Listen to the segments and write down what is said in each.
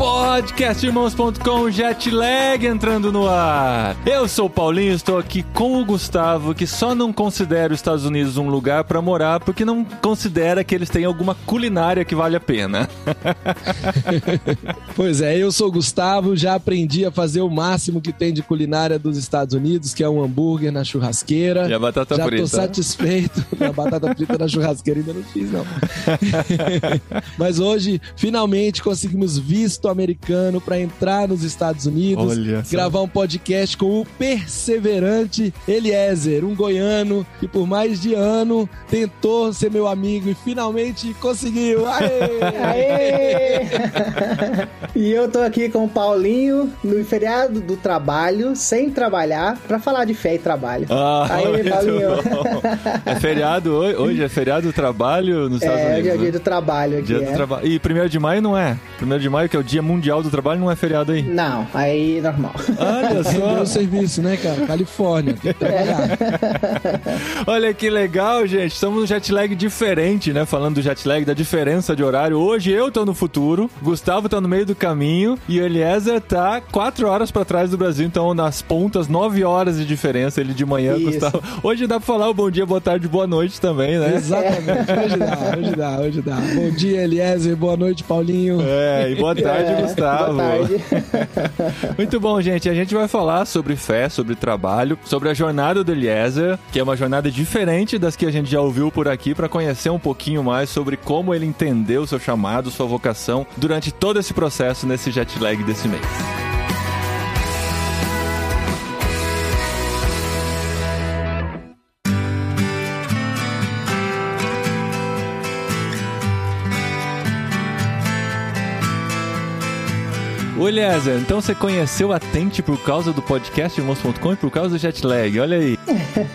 Podcastirmãos.com Jetlag entrando no ar. Eu sou o Paulinho, estou aqui com o Gustavo, que só não considera os Estados Unidos um lugar para morar porque não considera que eles têm alguma culinária que vale a pena. Pois é, eu sou o Gustavo, já aprendi a fazer o máximo que tem de culinária dos Estados Unidos, que é um hambúrguer na churrasqueira. E a batata já frita. tô satisfeito. A batata frita na churrasqueira ainda não fiz, não. Mas hoje, finalmente, conseguimos visto americano para entrar nos Estados Unidos, Olha só. gravar um podcast com o perseverante Eliezer, um goiano que por mais de ano tentou ser meu amigo e finalmente conseguiu. Aê! Aê! e eu tô aqui com o Paulinho no feriado do trabalho, sem trabalhar, pra falar de fé e trabalho. Ah, Aê, Paulinho. bom. É feriado hoje? Hoje é feriado do trabalho nos Estados É, Unidos. dia, né? dia do trabalho aqui. Dia é. do trabalho. E primeiro de maio não é? Primeiro de maio, que é o dia mundial do trabalho, não é feriado aí. Não, aí normal. Olha Meu só. serviço, né, cara? Califórnia, tem que trabalhar. Olha que legal, gente. Estamos num jet lag diferente, né? Falando do jet lag, da diferença de horário. Hoje eu tô no futuro, Gustavo tá no meio do caminho e o Eliezer tá quatro horas pra trás do Brasil. Então, nas pontas, nove horas de diferença. Ele de manhã, Isso. Gustavo. Hoje dá pra falar o bom dia, boa tarde, boa noite também, né? Exatamente, hoje dá, hoje dá, hoje dá. Bom dia, Eliezer, boa noite, Paulinho. É, e boa tarde, É, Gustavo. Boa tarde. Muito bom, gente. A gente vai falar sobre fé, sobre trabalho, sobre a jornada do Eliezer, que é uma jornada diferente das que a gente já ouviu por aqui, para conhecer um pouquinho mais sobre como ele entendeu seu chamado, sua vocação durante todo esse processo nesse jet lag desse mês. Ô Eliezer, então você conheceu a Tente por causa do podcast Irmãos.com e por causa do jet lag, olha aí.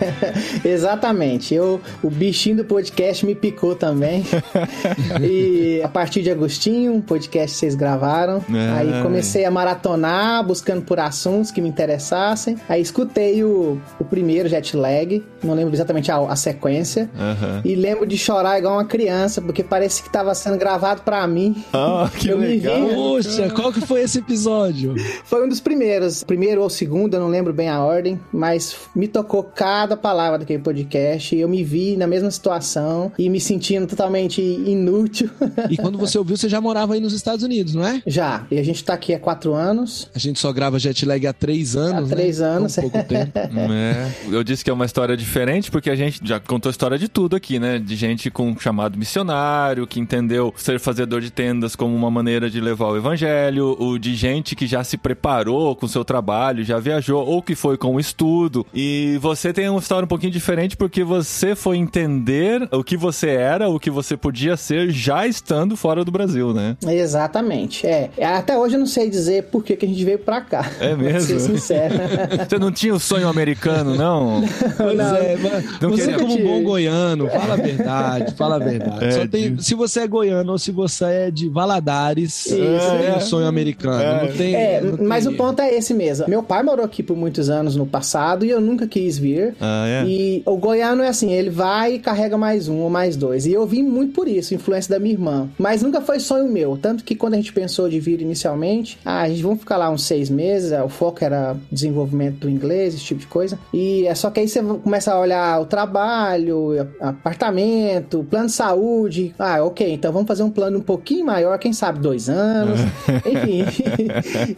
Exatamente. Eu, o bichinho do podcast me picou também. e a partir de Agostinho, um podcast que vocês gravaram. Ah. Aí comecei a maratonar, buscando por assuntos que me interessassem. Aí escutei o, o primeiro jet lag, não lembro exatamente a, a sequência. Aham. E lembro de chorar igual uma criança, porque parece que estava sendo gravado pra mim. Ah, que Eu me legal. vi. Poxa, qual que foi esse episódio? Foi um dos primeiros, primeiro ou segundo, eu não lembro bem a ordem, mas me tocou cada palavra daquele podcast. E eu me vi na mesma situação e me sentindo totalmente inútil. E quando você ouviu, você já morava aí nos Estados Unidos, não é? Já, e a gente tá aqui há quatro anos. A gente só grava jet lag há três anos, Há três né? anos. Com pouco tempo. É, eu disse que é uma história diferente porque a gente já contou história de tudo aqui, né? De gente com chamado missionário, que entendeu ser fazedor de tendas como uma maneira de levar o evangelho, o de gente que já se preparou com seu trabalho, já viajou, ou que foi com o estudo. E você tem uma história um pouquinho diferente porque você foi entender o que você era, o que você podia ser já estando fora do Brasil, né? Exatamente, é. Até hoje eu não sei dizer por que, que a gente veio pra cá. É mesmo? Pra ser sincero. Você não tinha o sonho americano, não? Pois Não. é, mas Não você como um bom goiano, fala a verdade, fala a verdade. É, Só tem, de- se você é goiano ou se você é de Valadares, Isso. tem É. um sonho americano. É. Não tem, É, não tem- mas o ponto é esse mesmo. Meu pai morou aqui por muitos anos no passado e eu nunca quis vir. Ah, é? E o goiano é assim, ele vai e carrega mais um ou mais dois. E eu vim muito por isso, influência da minha irmã. Mas nunca foi sonho meu. Tanto que quando a gente pensou de vir inicialmente, ah, a gente vamos ficar lá uns seis meses, é, o foco era desenvolvimento do inglês, esse tipo de coisa. E é só que aí você começa a olhar o trabalho, apartamento, plano de saúde. Ah, ok, então vamos fazer um plano um pouquinho maior, quem sabe dois anos. Enfim,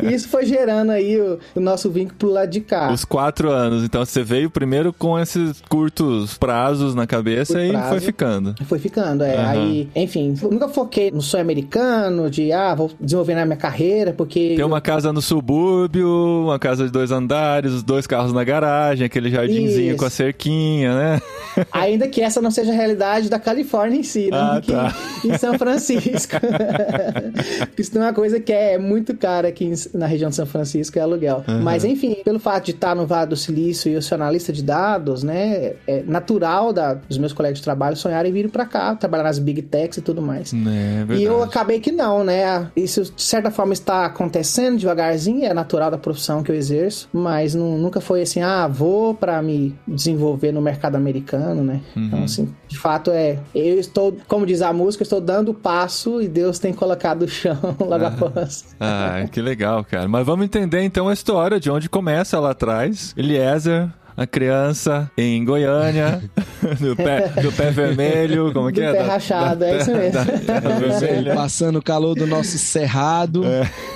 e isso foi gerando aí o, o nosso vínculo pro lado de cá. Os quatro anos. Então você veio primeiro com esses curtos prazos na cabeça Curto e prazo. foi ficando. Foi ficando, é. Aham. Aí, enfim, eu nunca foquei no sonho americano, de, ah, vou desenvolver na minha carreira, porque. Tem uma casa no subúrbio, uma casa de dois andares, os dois carros na garagem, aquele jardinzinho Isso. com a cerquinha, né? Ainda que essa não seja a realidade da Califórnia em si, né? Ah, tá. em São Francisco. Isso é uma coisa que é muito caro aqui na região de São Francisco, é aluguel. Mas enfim, pelo fato de estar no Vale do Silício e eu ser analista de dados, né, é natural da, dos meus colegas de trabalho sonharem vir para cá, trabalhar nas big techs e tudo mais. É verdade. E eu acabei que não, né? Isso de certa forma está acontecendo devagarzinho, é natural da profissão que eu exerço, mas nu- nunca foi assim, ah, vou para me desenvolver no mercado americano, né? Então, assim, de fato é, eu estou, como diz a música, eu estou dando o passo e Deus tem colocado o chão logo após. Ah, que legal, cara. Mas vamos entender então a história de onde começa lá atrás. Eliezer, a criança em Goiânia, do pé, do pé vermelho, como que Do é? pé rachado, é isso mesmo. da. Passando o calor do nosso cerrado.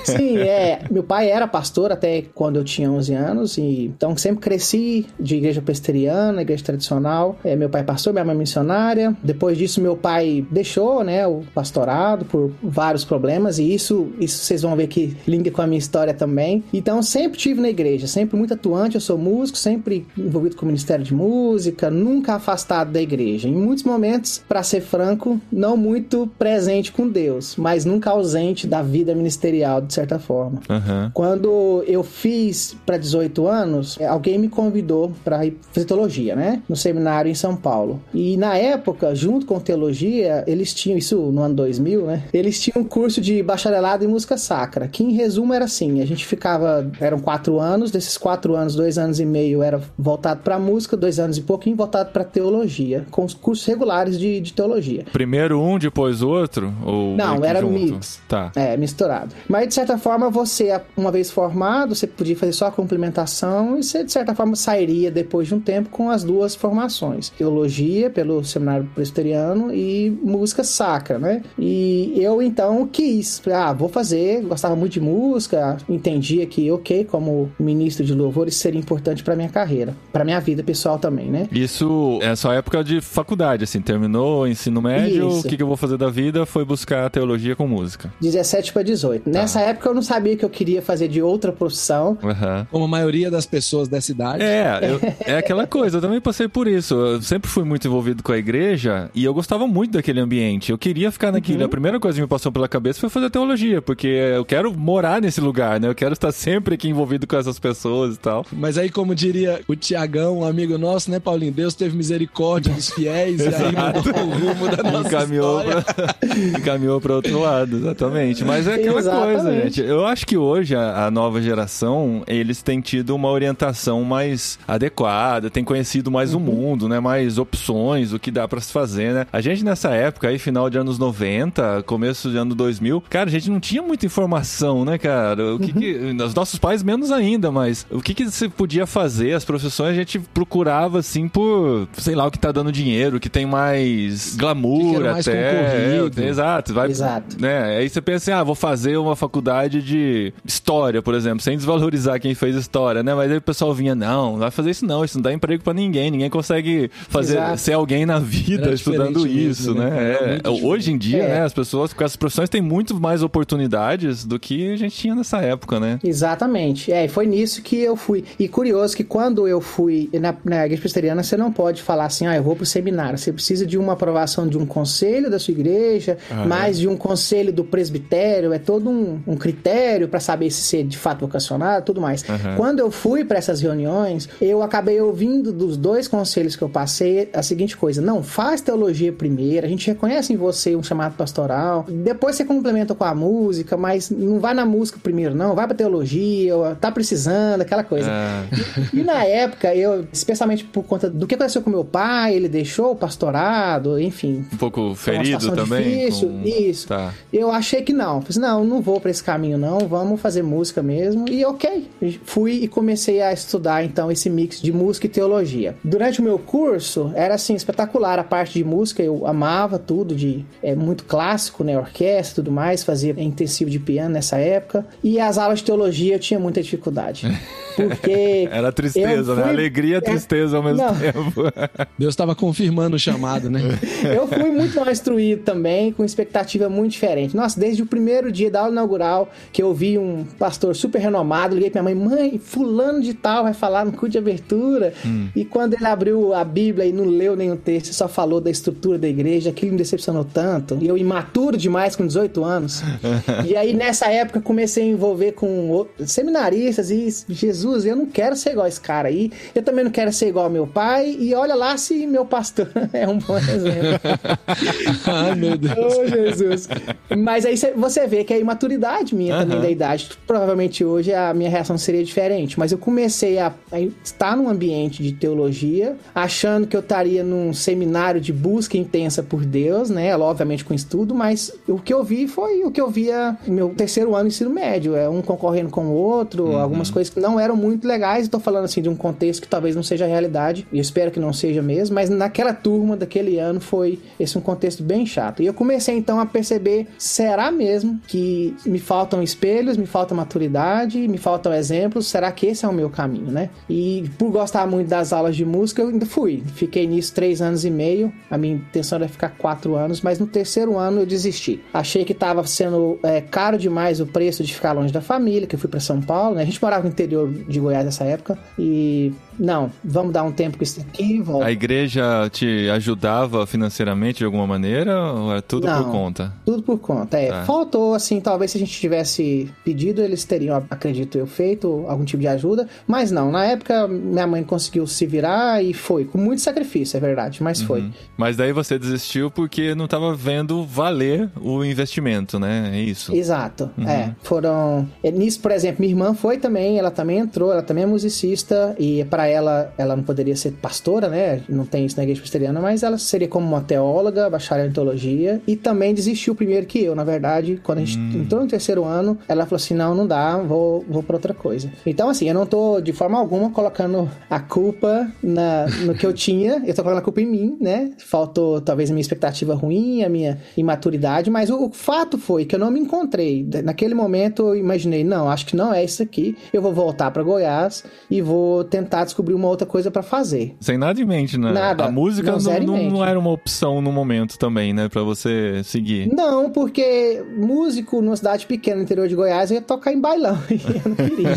Sim, é. Meu pai era pastor até quando eu tinha 11 anos, e então sempre cresci de igreja presbiteriana, igreja tradicional. É, meu pai é pastor, minha mãe é missionária. Depois disso, meu pai deixou, né, o pastorado por vários problemas, e isso, isso vocês vão ver que linka com a minha história também. Então, sempre tive na igreja, sempre muito atuante. Eu sou músico, sempre envolvido com o ministério de música, nunca afastado da igreja. Em muitos momentos, para ser franco, não muito presente com Deus, mas nunca ausente da vida ministerial, de certa forma. Aham. Quando eu fiz para 18 anos, eh, alguém me convidou para ir fazer teologia, né? No seminário em São Paulo. E na época, junto com teologia, eles tinham, isso no ano 2000, né? Eles tinham um curso de bacharelado em música sacra, que em resumo era assim: a gente ficava, eram quatro anos, desses quatro anos, dois anos e meio era voltado para música, dois anos e pouquinho voltado para teologia, com os cursos regulares de, de teologia. Primeiro um, depois outro? Ou Não, era junto? mix. Tá. É, misturado. Mas, de certa forma, você, uma vez formado, você podia fazer só a complementação e você, de certa forma, sairia depois de um tempo com as duas formações. Teologia, pelo seminário presbiteriano, e música sacra, né? E eu, então, quis. Ah, vou fazer. Gostava muito de música. Entendia que, ok, como ministro de louvor, isso seria importante para minha carreira. Para minha vida pessoal também, né? Isso é só época de faculdade, assim, terminou o ensino médio, Isso. o que, que eu vou fazer da vida foi buscar teologia com música. 17 para 18. Nessa época eu não sabia que eu queria fazer de outra profissão. Aham. Como a maioria das pessoas dessa idade. É, eu- é aquela coisa, eu também passei por isso. Eu sempre fui muito envolvido com a igreja e eu gostava muito daquele ambiente. Eu queria ficar naquilo. A primeira coisa que me passou pela cabeça foi fazer teologia, porque eu quero morar nesse lugar, né? Eu quero estar sempre aqui envolvido com essas pessoas e tal. Mas aí, como diria o Tiagão, um amigo nosso, né, Paulinho? Deus teve misericórdia dos fiéis e aí mudou o rumo da nossa encaminhou história. pra, encaminhou para outro lado, exatamente. Mas é aquela coisa, Exatamente. gente. Eu acho que hoje a, a nova geração, eles têm tido uma orientação mais adequada, têm conhecido mais o mundo, né? Mais opções, o que dá pra se fazer, né? A gente nessa época aí, final de anos 90, começo de ano 2000, cara, a gente não tinha muita informação, né, cara? O que, que os nossos pais menos ainda, mas o que que você podia fazer, as profissões a gente procurava assim por, sei lá, o que tá dando dinheiro, que tem mais glamour Que mais até. É, exato, vai, Exato. né? Aí você pensa assim, ah, vou fazer uma faculdade de história, por exemplo, sem desvalorizar quem fez história, né? Mas aí o pessoal vinha, não, não vai fazer isso não, isso não dá emprego pra ninguém, ninguém consegue fazer Exato. ser alguém na vida Era estudando isso, né? né? É, hoje em dia, É. né, as pessoas com essas profissões têm muito mais oportunidades do que a gente tinha nessa época, né? Exatamente. É, e foi nisso que eu fui. E curioso que quando eu fui na, na igreja presbiteriana, você não pode falar assim, ah, eu vou pro seminário. Você precisa de uma aprovação de um conselho da sua igreja, Ah, mais de um conselho do presbitério. É todo um, um critério para saber se você é de fato vocacionado tudo mais. Aham. Quando eu fui para essas reuniões, eu acabei ouvindo dos dois conselhos que eu passei a seguinte coisa: não, faz teologia primeiro, a gente reconhece em você um chamado pastoral, depois você complementa com a música, mas não vai na música primeiro, não, vai pra teologia, tá precisando, aquela coisa. Ah, E na época, eu, especialmente por conta do que aconteceu com meu pai, ele deixou o pastorado, enfim. um pouco ferido também. difícil, com- isso. Tá. Eu achei que não. Falei assim, não, não vou pra esse caminho não, vamos fazer música mesmo. E ok, fui e comecei a estudar então esse mix de música e teologia. Durante o meu curso, era assim, espetacular a parte de música, eu amava tudo de é muito clássico, né, orquestra e tudo mais, fazia intensivo de piano nessa época. E as aulas de teologia eu tinha muita dificuldade. Porque Era tristeza, eu né? fui- Alegria e é, tristeza ao mesmo Não. tempo. Deus estava confirmando o chamado, né? Eu fui muito mal instruído também, com expectativa muito diferente. Nossa, desde o primeiro dia da aula inaugural, que eu vi um pastor super renomado, liguei pra minha mãe, mãe, fulano de tal vai falar no culto de abertura. Hum. E quando ele abriu a Bíblia e não leu nenhum texto, só falou da estrutura da igreja, aquilo me decepcionou tanto. E eu imaturo demais com 18 anos. e aí, nessa época, comecei a envolver com seminaristas e Jesus, eu não quero ser igual esse cara aí. Eu também não quero ser igual ao meu pai. E olha lá se meu pastor é um bom exemplo. Ai, meu Deus. Oh, Jesus. Mas aí você vê que é a imaturidade minha também da idade. Provavelmente hoje a minha reação seria diferente. Mas eu comecei a, a estar num ambiente de teologia, achando que eu estaria num seminário de busca intensa por Deus, né? Obviamente com estudo, mas o que eu vi foi o que eu via no meu terceiro ano de ensino médio. É um concorrendo com o outro, uhum. algumas coisas que não eram muito legais. Estou falando assim de um contexto que talvez não seja a realidade, e eu espero que não seja mesmo, mas naquela turma daquele ano foi esse um contexto bem chato. E eu comecei então a perceber: será mesmo que me faltam espelhos, me falta maturidade, me faltam exemplos? Será que esse é o meu caminho, né? E por gostar muito das aulas de música, eu ainda fui. Fiquei nisso três anos e meio. A minha intenção era ficar quatro anos, mas no terceiro ano eu desisti. Achei que estava sendo é, caro demais o preço de ficar longe da família, que eu fui para São Paulo, né? A gente morava no interior de Goiás nessa época e и não, vamos dar um tempo com isso aqui. Volta. A igreja te ajudava financeiramente de alguma maneira ou é tudo não, por conta? Tudo por conta, é. Tá. Faltou, assim, talvez se a gente tivesse pedido, eles teriam, acredito eu, feito algum tipo de ajuda, mas não. Na época, minha mãe conseguiu se virar e foi, com muito sacrifício, é verdade, mas uhum. foi. Mas daí você desistiu porque não estava vendo valer o investimento, né? É isso. Exato, uhum. é. Foram... É, nisso, por exemplo, minha irmã foi também, ela também entrou, ela também é musicista e para ela, ela não poderia ser pastora, né? Não tem isso na igreja presbiteriana, mas ela seria como uma teóloga, bacharel em teologia, e também desistiu primeiro que eu, na verdade, quando a gente hum. entrou no terceiro ano, ela falou assim: não, não dá, vou, vou pra outra coisa. Então, assim, eu não tô de forma alguma colocando a culpa na, no que eu tinha, eu tô colocando a culpa em mim, né? Faltou talvez a minha expectativa ruim, a minha imaturidade, mas o, o fato foi que eu não me encontrei. Naquele momento eu imaginei, não, acho que não é isso aqui, eu vou voltar para Goiás e vou tentar descobrir uma outra coisa para fazer. Sem nada em mente, né? Nada. A música não, não, não, era uma opção no momento também, né? Pra você seguir. Não, porque músico numa cidade pequena no interior de Goiás ia tocar em bailão. eu não queria.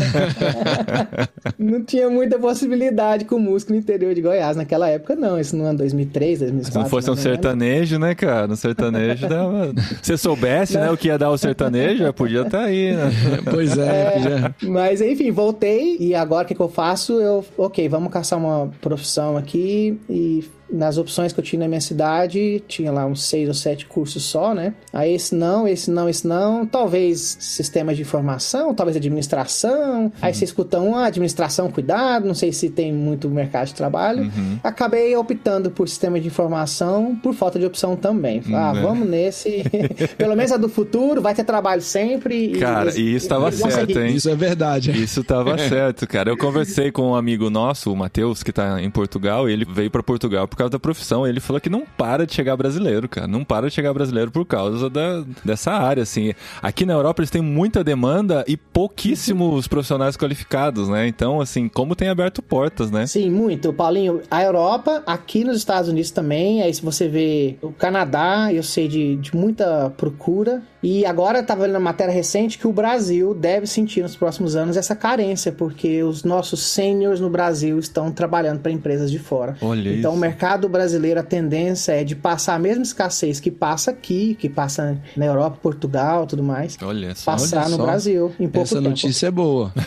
não tinha muita possibilidade com músico no interior de Goiás naquela época, não. Isso no ano 2003, 2004. Se não fosse um sertanejo, né, cara? Um sertanejo dava... Se você soubesse, né, o que ia dar o sertanejo, podia estar tá aí, né? Pois é. é mas, enfim, voltei e agora o que, que eu faço? Eu, ok, vamos caçar uma profissão aqui e nas opções que eu tinha na minha cidade, tinha lá uns seis ou sete cursos só, né? Aí esse não, esse não, esse não. Talvez sistemas de informação, talvez administração. Uhum. Aí você escuta um, ah, administração, cuidado, não sei se tem muito mercado de trabalho. Uhum. Acabei optando por sistema de informação por falta de opção também. Ah, uhum. vamos nesse. Pelo menos a do futuro, vai ter trabalho sempre. Cara, e, isso estava certo, hein? Isso é verdade. Isso estava certo, cara. Eu conversei com um amigo nosso, o Matheus, que tá em Portugal, e ele veio para Portugal por causa da profissão. Ele falou que não para de chegar brasileiro, cara. Não para de chegar brasileiro por causa da, dessa área, assim. Aqui na Europa eles têm muita demanda e pouquíssimos profissionais qualificados, né? Então, assim, como tem aberto portas, né? Sim, muito. Paulinho, a Europa, aqui nos Estados Unidos também, aí se você vê o Canadá, eu sei de, de muita procura. E agora estava vendo na matéria recente que o Brasil deve sentir nos próximos anos essa carência, porque os nossos seniors no Brasil estão trabalhando para empresas de fora. Olha então isso. o mercado brasileiro, a tendência é de passar a mesma escassez que passa aqui, que passa na Europa, Portugal, tudo mais. Olha só. Passar olha no só. Brasil em pouco Essa tempo. notícia é boa.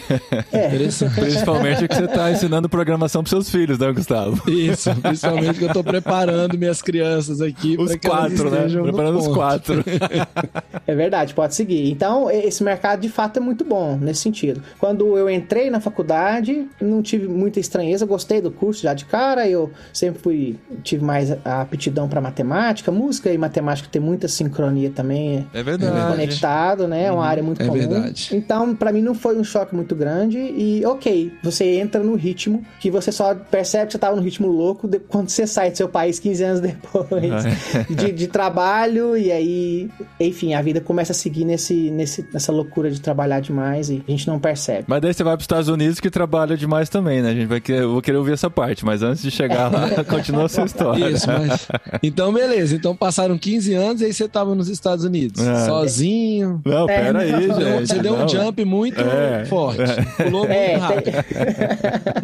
É. Principalmente que você está ensinando programação para seus filhos, né, Gustavo? Isso, principalmente que eu estou preparando minhas crianças aqui. Os quatro, né? Preparando os quatro. É verdade, pode seguir. Então, esse mercado de fato é muito bom nesse sentido. Quando eu entrei na faculdade, não tive muita estranheza, gostei do curso já de cara. Eu sempre fui, tive mais a aptidão para matemática, música e matemática tem muita sincronia também. É verdade. Conectado, né? É uma área muito é comum. verdade. Então, para mim não foi um choque muito grande e ok, você entra no ritmo que você só percebe que você tava no ritmo louco de, quando você sai do seu país 15 anos depois de, de trabalho e aí, enfim, a vida começa a seguir nesse, nesse, nessa loucura de trabalhar demais e a gente não percebe. Mas daí você vai para os Estados Unidos que trabalha demais também, né? A gente vai querer, eu vou querer ouvir essa parte, mas antes de chegar lá, continua a sua história. Isso, mas... Então, beleza. Então passaram 15 anos e aí você tava nos Estados Unidos. É. Sozinho. Não, É, pera aí, não. gente. Você deu não. um jump muito É, forte. Pulou muito É, rápido. tem-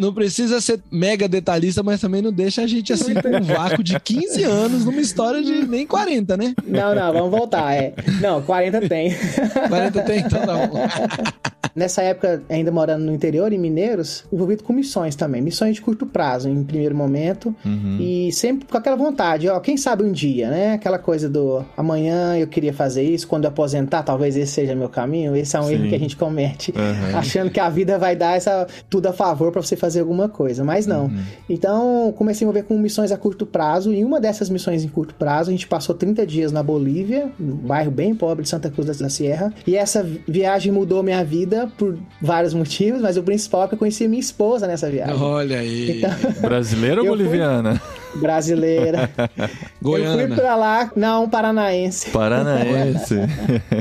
Não precisa ser mega detalhista, mas também não deixa a gente assim com um vácuo de 15 anos numa história de nem 40, né? Não, não, vamos voltar. É. Não, 40 tem. 40 tem, então não. Nessa época, ainda morando no interior, em Mineiros, envolvido com missões também. Missões de curto prazo, em primeiro momento. Uhum. E sempre com aquela vontade, ó, quem sabe um dia, né? Aquela coisa do amanhã eu queria fazer isso, quando eu aposentar, talvez esse seja meu caminho. Esse é um Sim. erro que a gente comete. Uhum. Achando que a vida vai dar essa, tudo a favor pra você fazer alguma coisa, mas não. Uhum. Então, comecei a envolver com missões a curto prazo. E uma dessas missões em curto prazo, a gente passou 30 dias na Bolívia, um bairro bem pobre de Santa Cruz da Sierra. E essa vi- viagem mudou minha vida por vários motivos, mas o principal é que eu conheci minha esposa nessa viagem. Olha aí. Brasileira ou Eu fui- boliviana? Brasileira. Eu fui Goiana. pra lá, não, paranaense. Paranaense.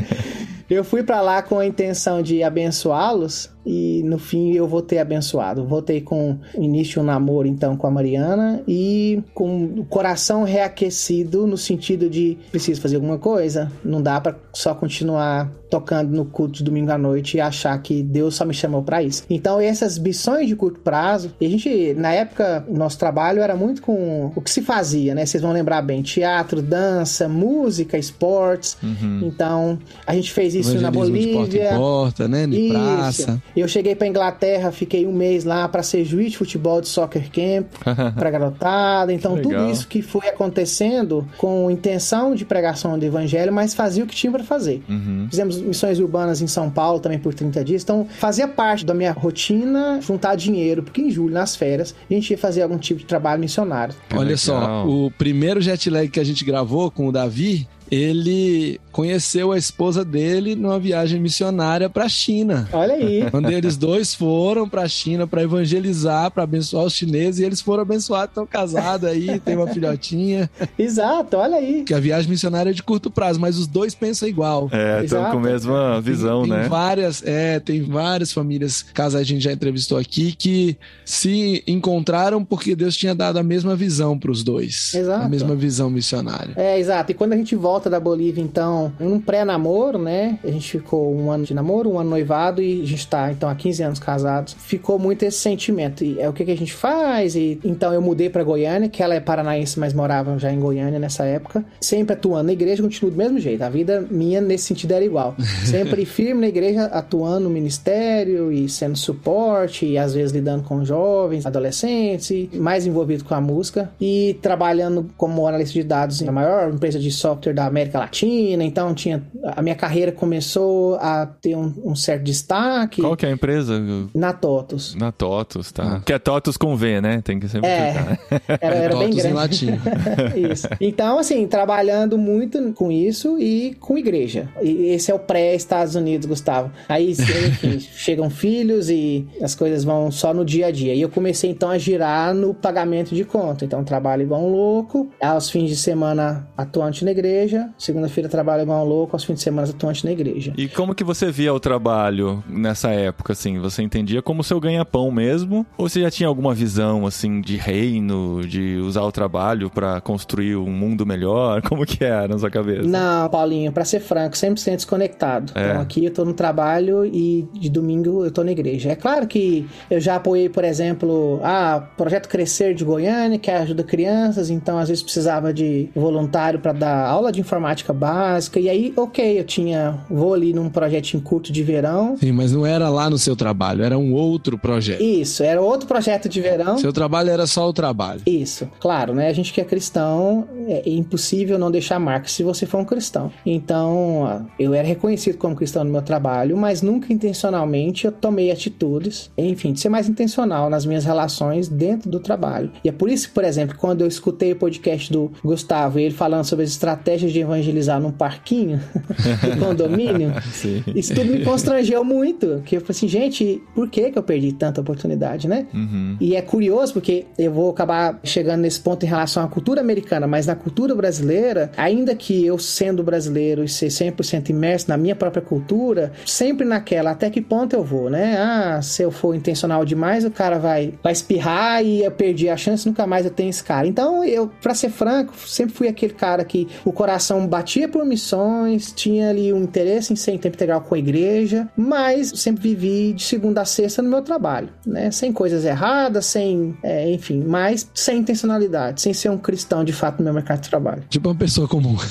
Eu fui pra lá com a intenção de abençoá-los e no fim eu voltei abençoado. Voltei com início um namoro então com a Mariana e com o coração reaquecido no sentido de preciso fazer alguma coisa, não dá pra só continuar tocando no culto de domingo à noite e achar que Deus só me chamou pra isso. Então essas missões de curto prazo, e a gente na época nosso trabalho era muito com o que se fazia, né? Vocês vão lembrar bem, teatro, dança, música, esportes. Então a gente fez isso na de porta em Bolívia. porta, né? De Isso. praça. Eu cheguei pra Inglaterra, fiquei um mês lá pra ser juiz de futebol de soccer camp pra garotada. Então tudo isso que foi acontecendo com intenção de pregação do evangelho, mas fazia o que tinha pra fazer. Uhum. Fizemos missões urbanas em São Paulo também por 30 dias. Então fazia parte da minha rotina juntar dinheiro, porque em julho, nas férias, a gente ia fazer algum tipo de trabalho missionário. Que Olha legal. só, o primeiro jet lag que a gente gravou com o Davi, ele conheceu a esposa dele numa viagem missionária pra China. Olha aí. Quando eles dois foram pra China pra evangelizar, pra abençoar os chineses, e eles foram abençoados, estão casados aí, tem uma filhotinha. Exato, olha aí. Que a viagem missionária é de curto prazo, mas os dois pensam igual. É, estão com a mesma visão, tem, tem né? várias, é, tem várias famílias, casais a gente já entrevistou aqui, que se encontraram porque Deus tinha dado a mesma visão pros dois. Exato. A mesma visão missionária. É, exato. E quando a gente volta da Bolívia, então, num pré-namoro, né? A gente ficou um ano de namoro, um ano noivado e a gente tá, então, há 15 anos casados. Ficou muito esse sentimento. E é o que, que a gente faz. E então eu mudei pra Goiânia, que ela é paranaense, mas morava já em Goiânia nessa época. Sempre atuando na igreja, continuo do mesmo jeito. A vida minha nesse sentido era igual. Sempre firme na igreja, atuando no ministério e sendo suporte, e às vezes lidando com jovens, adolescentes, e mais envolvido com a música. E trabalhando como analista de dados na maior empresa de software da América Latina. Então tinha a minha carreira começou a ter um, um certo destaque Qual que é a empresa? na TOTUS. Na TOTUS, tá? Que é TOTUS com V, né? Tem que sempre É, explicar, né? era, era bem Totus em grande. latim. isso. Então, assim, trabalhando muito com isso e com igreja. E esse é o pré-Estados Unidos, Gustavo. Aí, enfim, chegam filhos e as coisas vão só no dia a dia. E eu comecei, então, a girar no pagamento de conta. Então, trabalho igual um louco. Aos fins de semana, atuante na igreja. Segunda-feira, trabalho igual um louco. Aos fins de semana, atuante na igreja. E como que você via o trabalho nessa época, assim? Você entendia como seu ganha-pão mesmo? Ou você já tinha alguma visão, assim, de reino, de usar o trabalho pra construir um mundo melhor? Como que era na sua cabeça? Não, Paulinho, pra ser franco, 100% desconectado. É. Então aqui eu tô no trabalho e de domingo eu tô na igreja. É claro que eu já apoiei, por exemplo, a Projeto Crescer de Goiânia, que ajuda crianças, então às vezes precisava de voluntário para dar aula de informática básica. E aí, ok, eu tinha, vou ali num projetinho curto de verão. Sim, mas não era lá no seu trabalho, era um outro projeto. Isso, era outro projeto de verão. Seu trabalho era só o trabalho. Isso, claro, né? A gente que é cristão, é impossível não deixar marca se você for um cristão. Então, eu era reconhecido como cristão no meu trabalho, mas nunca intencionalmente eu tomei atitudes, enfim, de ser mais intencional nas minhas relações dentro do trabalho. E é por isso, por exemplo, quando eu escutei o podcast do Gustavo, ele falando sobre as estratégias de evangelizar num parquinho do condomínio, isso tudo me constrangeu muito. Que eu falei assim, gente, por que, que eu perdi tanta oportunidade, né? Uhum. E é curioso porque eu vou acabar chegando nesse ponto em relação à cultura americana, mas na cultura brasileira, ainda que eu sendo brasileiro e ser 100% imerso na minha própria cultura, sempre naquela, até que ponto eu vou, né? Ah, se eu for intencional demais, o cara vai, vai espirrar e eu perdi a chance, nunca mais eu tenho esse cara. Então, eu, pra ser franco, sempre fui aquele cara que o coração batia por missões, tinha ali um interesse em ser em tempo integral com a igreja, mas sempre vivi de segunda a sexta no meu trabalho, né? Sem coisas erradas, sem, é, enfim, mas sem intencionalidade, sem ser um cristão de fato no meu mercado de trabalho. Tipo uma pessoa comum.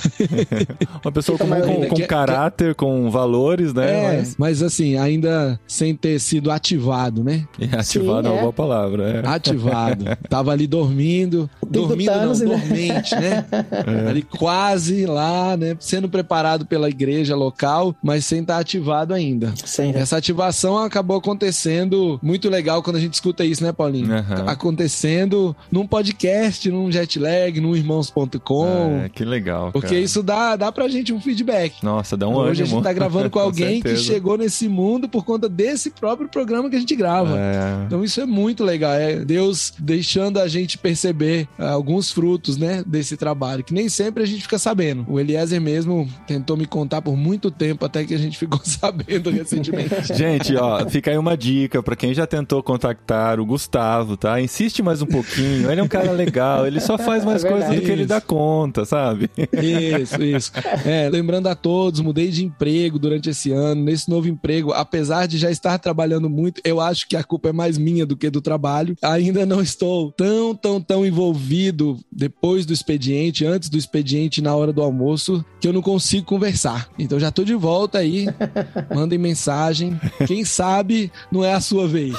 Uma pessoa comum com, com Que- caráter, com valores, né? É, Mas- mas assim, ainda sem ter sido ativado, né? E ativado é uma é. boa palavra. É. Ativado. Tava ali dormindo. Dormindo Thanos, não, né? dormente, né? Ali quase lá, né? Sendo preparado pela igreja local, mas sem estar ativado ainda. Sem, Essa ativação acabou acontecendo muito legal quando a gente escuta isso, né, Paulinho? Aham. Acontecendo num podcast, num jet lag, num irmãos.com. É, que legal. Porque cara. isso dá, dá pra gente um feedback. Nossa, dá um Hoje a ânimo. gente tá gravando com alguém que certeza. chegou nesse mundo por conta desse próprio programa que a gente grava. É. Então isso é muito legal, é Deus deixando a gente perceber ah, alguns frutos, né, desse trabalho, que nem sempre a gente fica sabendo. O Eliezer mesmo tentou me contar por muito tempo, até que a gente ficou sabendo recentemente. Gente, ó, fica aí uma dica pra quem já tentou contactar o Gustavo, tá? Insiste mais um pouquinho. Ele é um cara legal, ele só faz mais É coisas do que ele dá conta, sabe? Isso, isso. É, lembrando a todos, mudei de emprego durante esse ano. Nesse novo emprego, apesar de já estar trabalhando muito, eu acho que a culpa é mais minha do que do trabalho. Ainda não estou tão, tão, tão envolvido depois do expediente, antes do expediente, na hora do almoço, que eu não consigo conversar. Então já tô de volta aí. Mandem mensagem. Quem sabe não é a sua vez.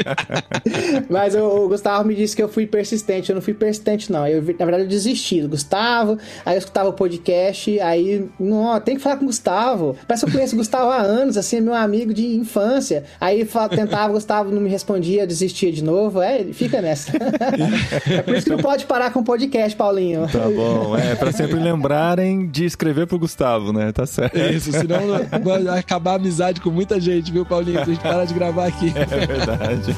Mas o, o Gustavo me disse que eu fui persistente. Eu não fui persistente, não. Eu, na verdade, eu desisti do Gustavo. Aí eu escutava o podcast. Aí, não, tem que falar com o Gustavo. Parece que eu conheço o Gustavo há anos, assim, é meu amigo de infância. Aí tentava, o Gustavo não me respondia, eu desistia de novo. É, ele fica nessa. é por isso que não pode parar com o podcast, Paulinho. Tá bom, é, pra sempre lembrarem de escrever pro Gustavo, né? Tá certo. Isso, senão vai acabar a amizade com muita gente, viu, Paulinho? A gente parar de gravar aqui. É verdade.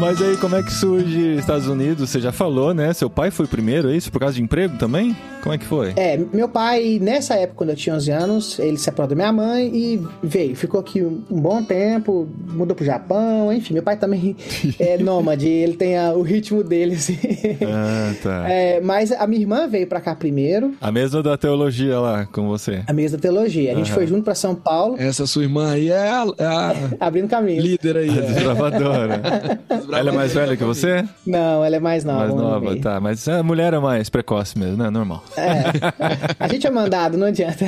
Mas aí, como é que surge Estados Unidos? Você já falou, né? Seu pai foi primeiro, é isso? Por causa de emprego também? Como é que foi? É, meu pai, nessa época, quando eu tinha 11 anos, ele se separou da minha mãe e veio. Ficou aqui um bom tempo, mudou pro Japão, enfim. Meu pai também é nômade, ele tem a- o ritmo dele, assim. Ah, tá. É, mas a minha irmã veio pra cá primeiro, A mesma da teologia lá com você. a mesa da teologia. A gente foi junto pra São Paulo, Essa sua irmã aí é a, é a abrindo caminho. líder aí. é. Desbravadora. Ela é mais velha que você? Não, ela é mais nova. mais nova, tá. Mas a mulher é mais precoce mesmo, né? Normal. A gente é mandado, não adianta.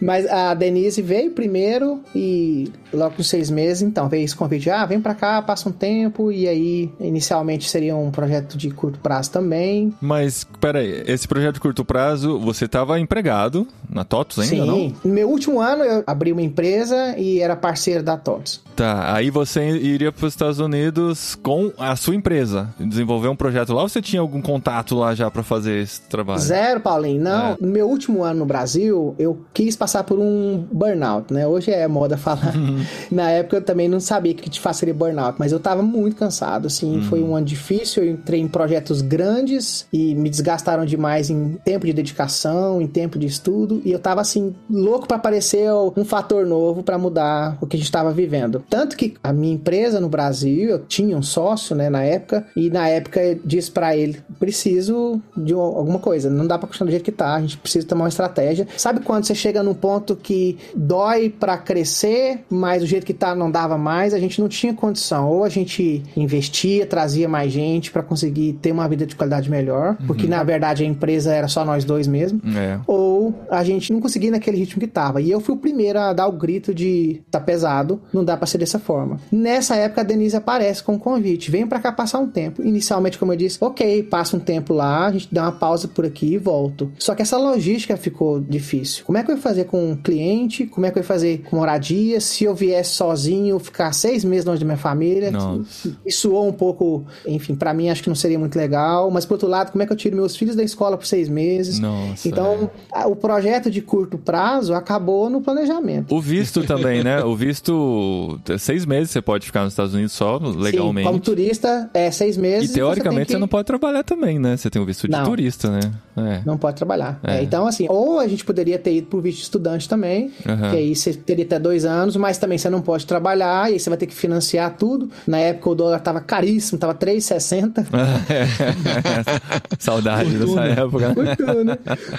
Mas a Denise veio primeiro e logo com seis meses, então, veio esse convite. Ah, vem pra cá, passa um tempo. E aí, inicialmente seria um projeto de curto prazo também. Mas, peraí, esse projeto de curto prazo, você estava empregado na TOTUS ainda, Sim. não? No meu último ano, eu abri uma empresa e era parceiro da TOTS. Tá, aí você iria para os Estados Unidos com a sua empresa, desenvolver um projeto lá ou você tinha algum contato lá já para fazer esse trabalho? Zero, Paulinho. Não, É. no meu último ano no Brasil, eu quis passar por um burnout, né? Hoje é moda falar. Na época eu também não sabia que te fazer burnout, mas eu tava muito cansado, assim. Foi um ano difícil, eu entrei em projetos grandes e me desgastaram demais em tempo de dedicação, em tempo de estudo, e eu tava, assim, louco pra aparecer um fator novo pra mudar o que a gente tava vivendo. Tanto que a minha empresa no Brasil, eu tinha um sócio, né, na época, e na época eu disse pra ele, preciso de um- alguma coisa, não dá pra continuar do jeito que tá, a gente precisa tomar uma estratégia. Sabe quando você chega num ponto que dói pra crescer, mas do jeito que tá não dava mais, a gente não tinha condição, ou a gente investia, trazia mais gente pra conseguir ter uma vida de qualidade melhor, porque na verdade a empresa era só nós dois mesmo É. ou a gente não conseguia naquele ritmo que tava. E eu fui o primeiro a dar o grito de tá pesado, não dá pra ser dessa forma. Nessa época a Denise aparece com um convite, vem pra cá passar um tempo. Inicialmente, como eu disse, ok, passa um tempo lá, a gente dá uma pausa por aqui e volto. Só que essa logística ficou difícil. Como é que eu ia fazer com um cliente? Como é que eu ia fazer com moradia? Se eu viesse sozinho, ficar seis meses longe da minha família? Nossa. Isso soou um pouco, enfim, para mim acho que não seria muito legal. Mas por outro lado, como é que eu tiro meus filhos da escola por seis meses? Nossa. Então, a- o projeto de curto prazo acabou no planejamento. O visto também, né? O visto, seis meses você pode ficar nos Estados Unidos só, legalmente. Sim, como turista, é seis meses. E teoricamente você, você, que- não pode trabalhar também, né? Você tem o visto de Não. turista, né? É. Não pode trabalhar. É. É, então, assim, ou a gente poderia ter ido pro visto de estudante também, Aham. que aí você teria até dois anos, mas também você não pode trabalhar, e aí você vai ter que financiar tudo. Na época o dólar tava caríssimo, tava 3,60. Saudade dessa Fortuna. época. né? Né?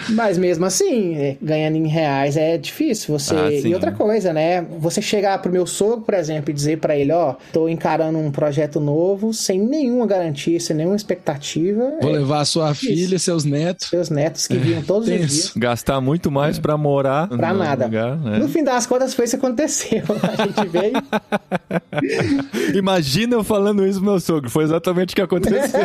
Mas mesmo assim, é, ganhando em reais é difícil. Você Ah, e outra coisa, né? Você chegar pro meu sogro, por exemplo, e dizer pra ele, ó, tô encarando um projeto novo, sem nenhuma garantia, sem nenhuma expectativa. Vou é, levar sua filha e seus netos. seus netos que vinham todos os Tenso. dias. Gastar muito mais pra morar Pra no nada. lugar, né? No fim das contas, foi isso que aconteceu. A gente veio. Imagina eu falando isso pro meu sogro. Foi exatamente o que aconteceu.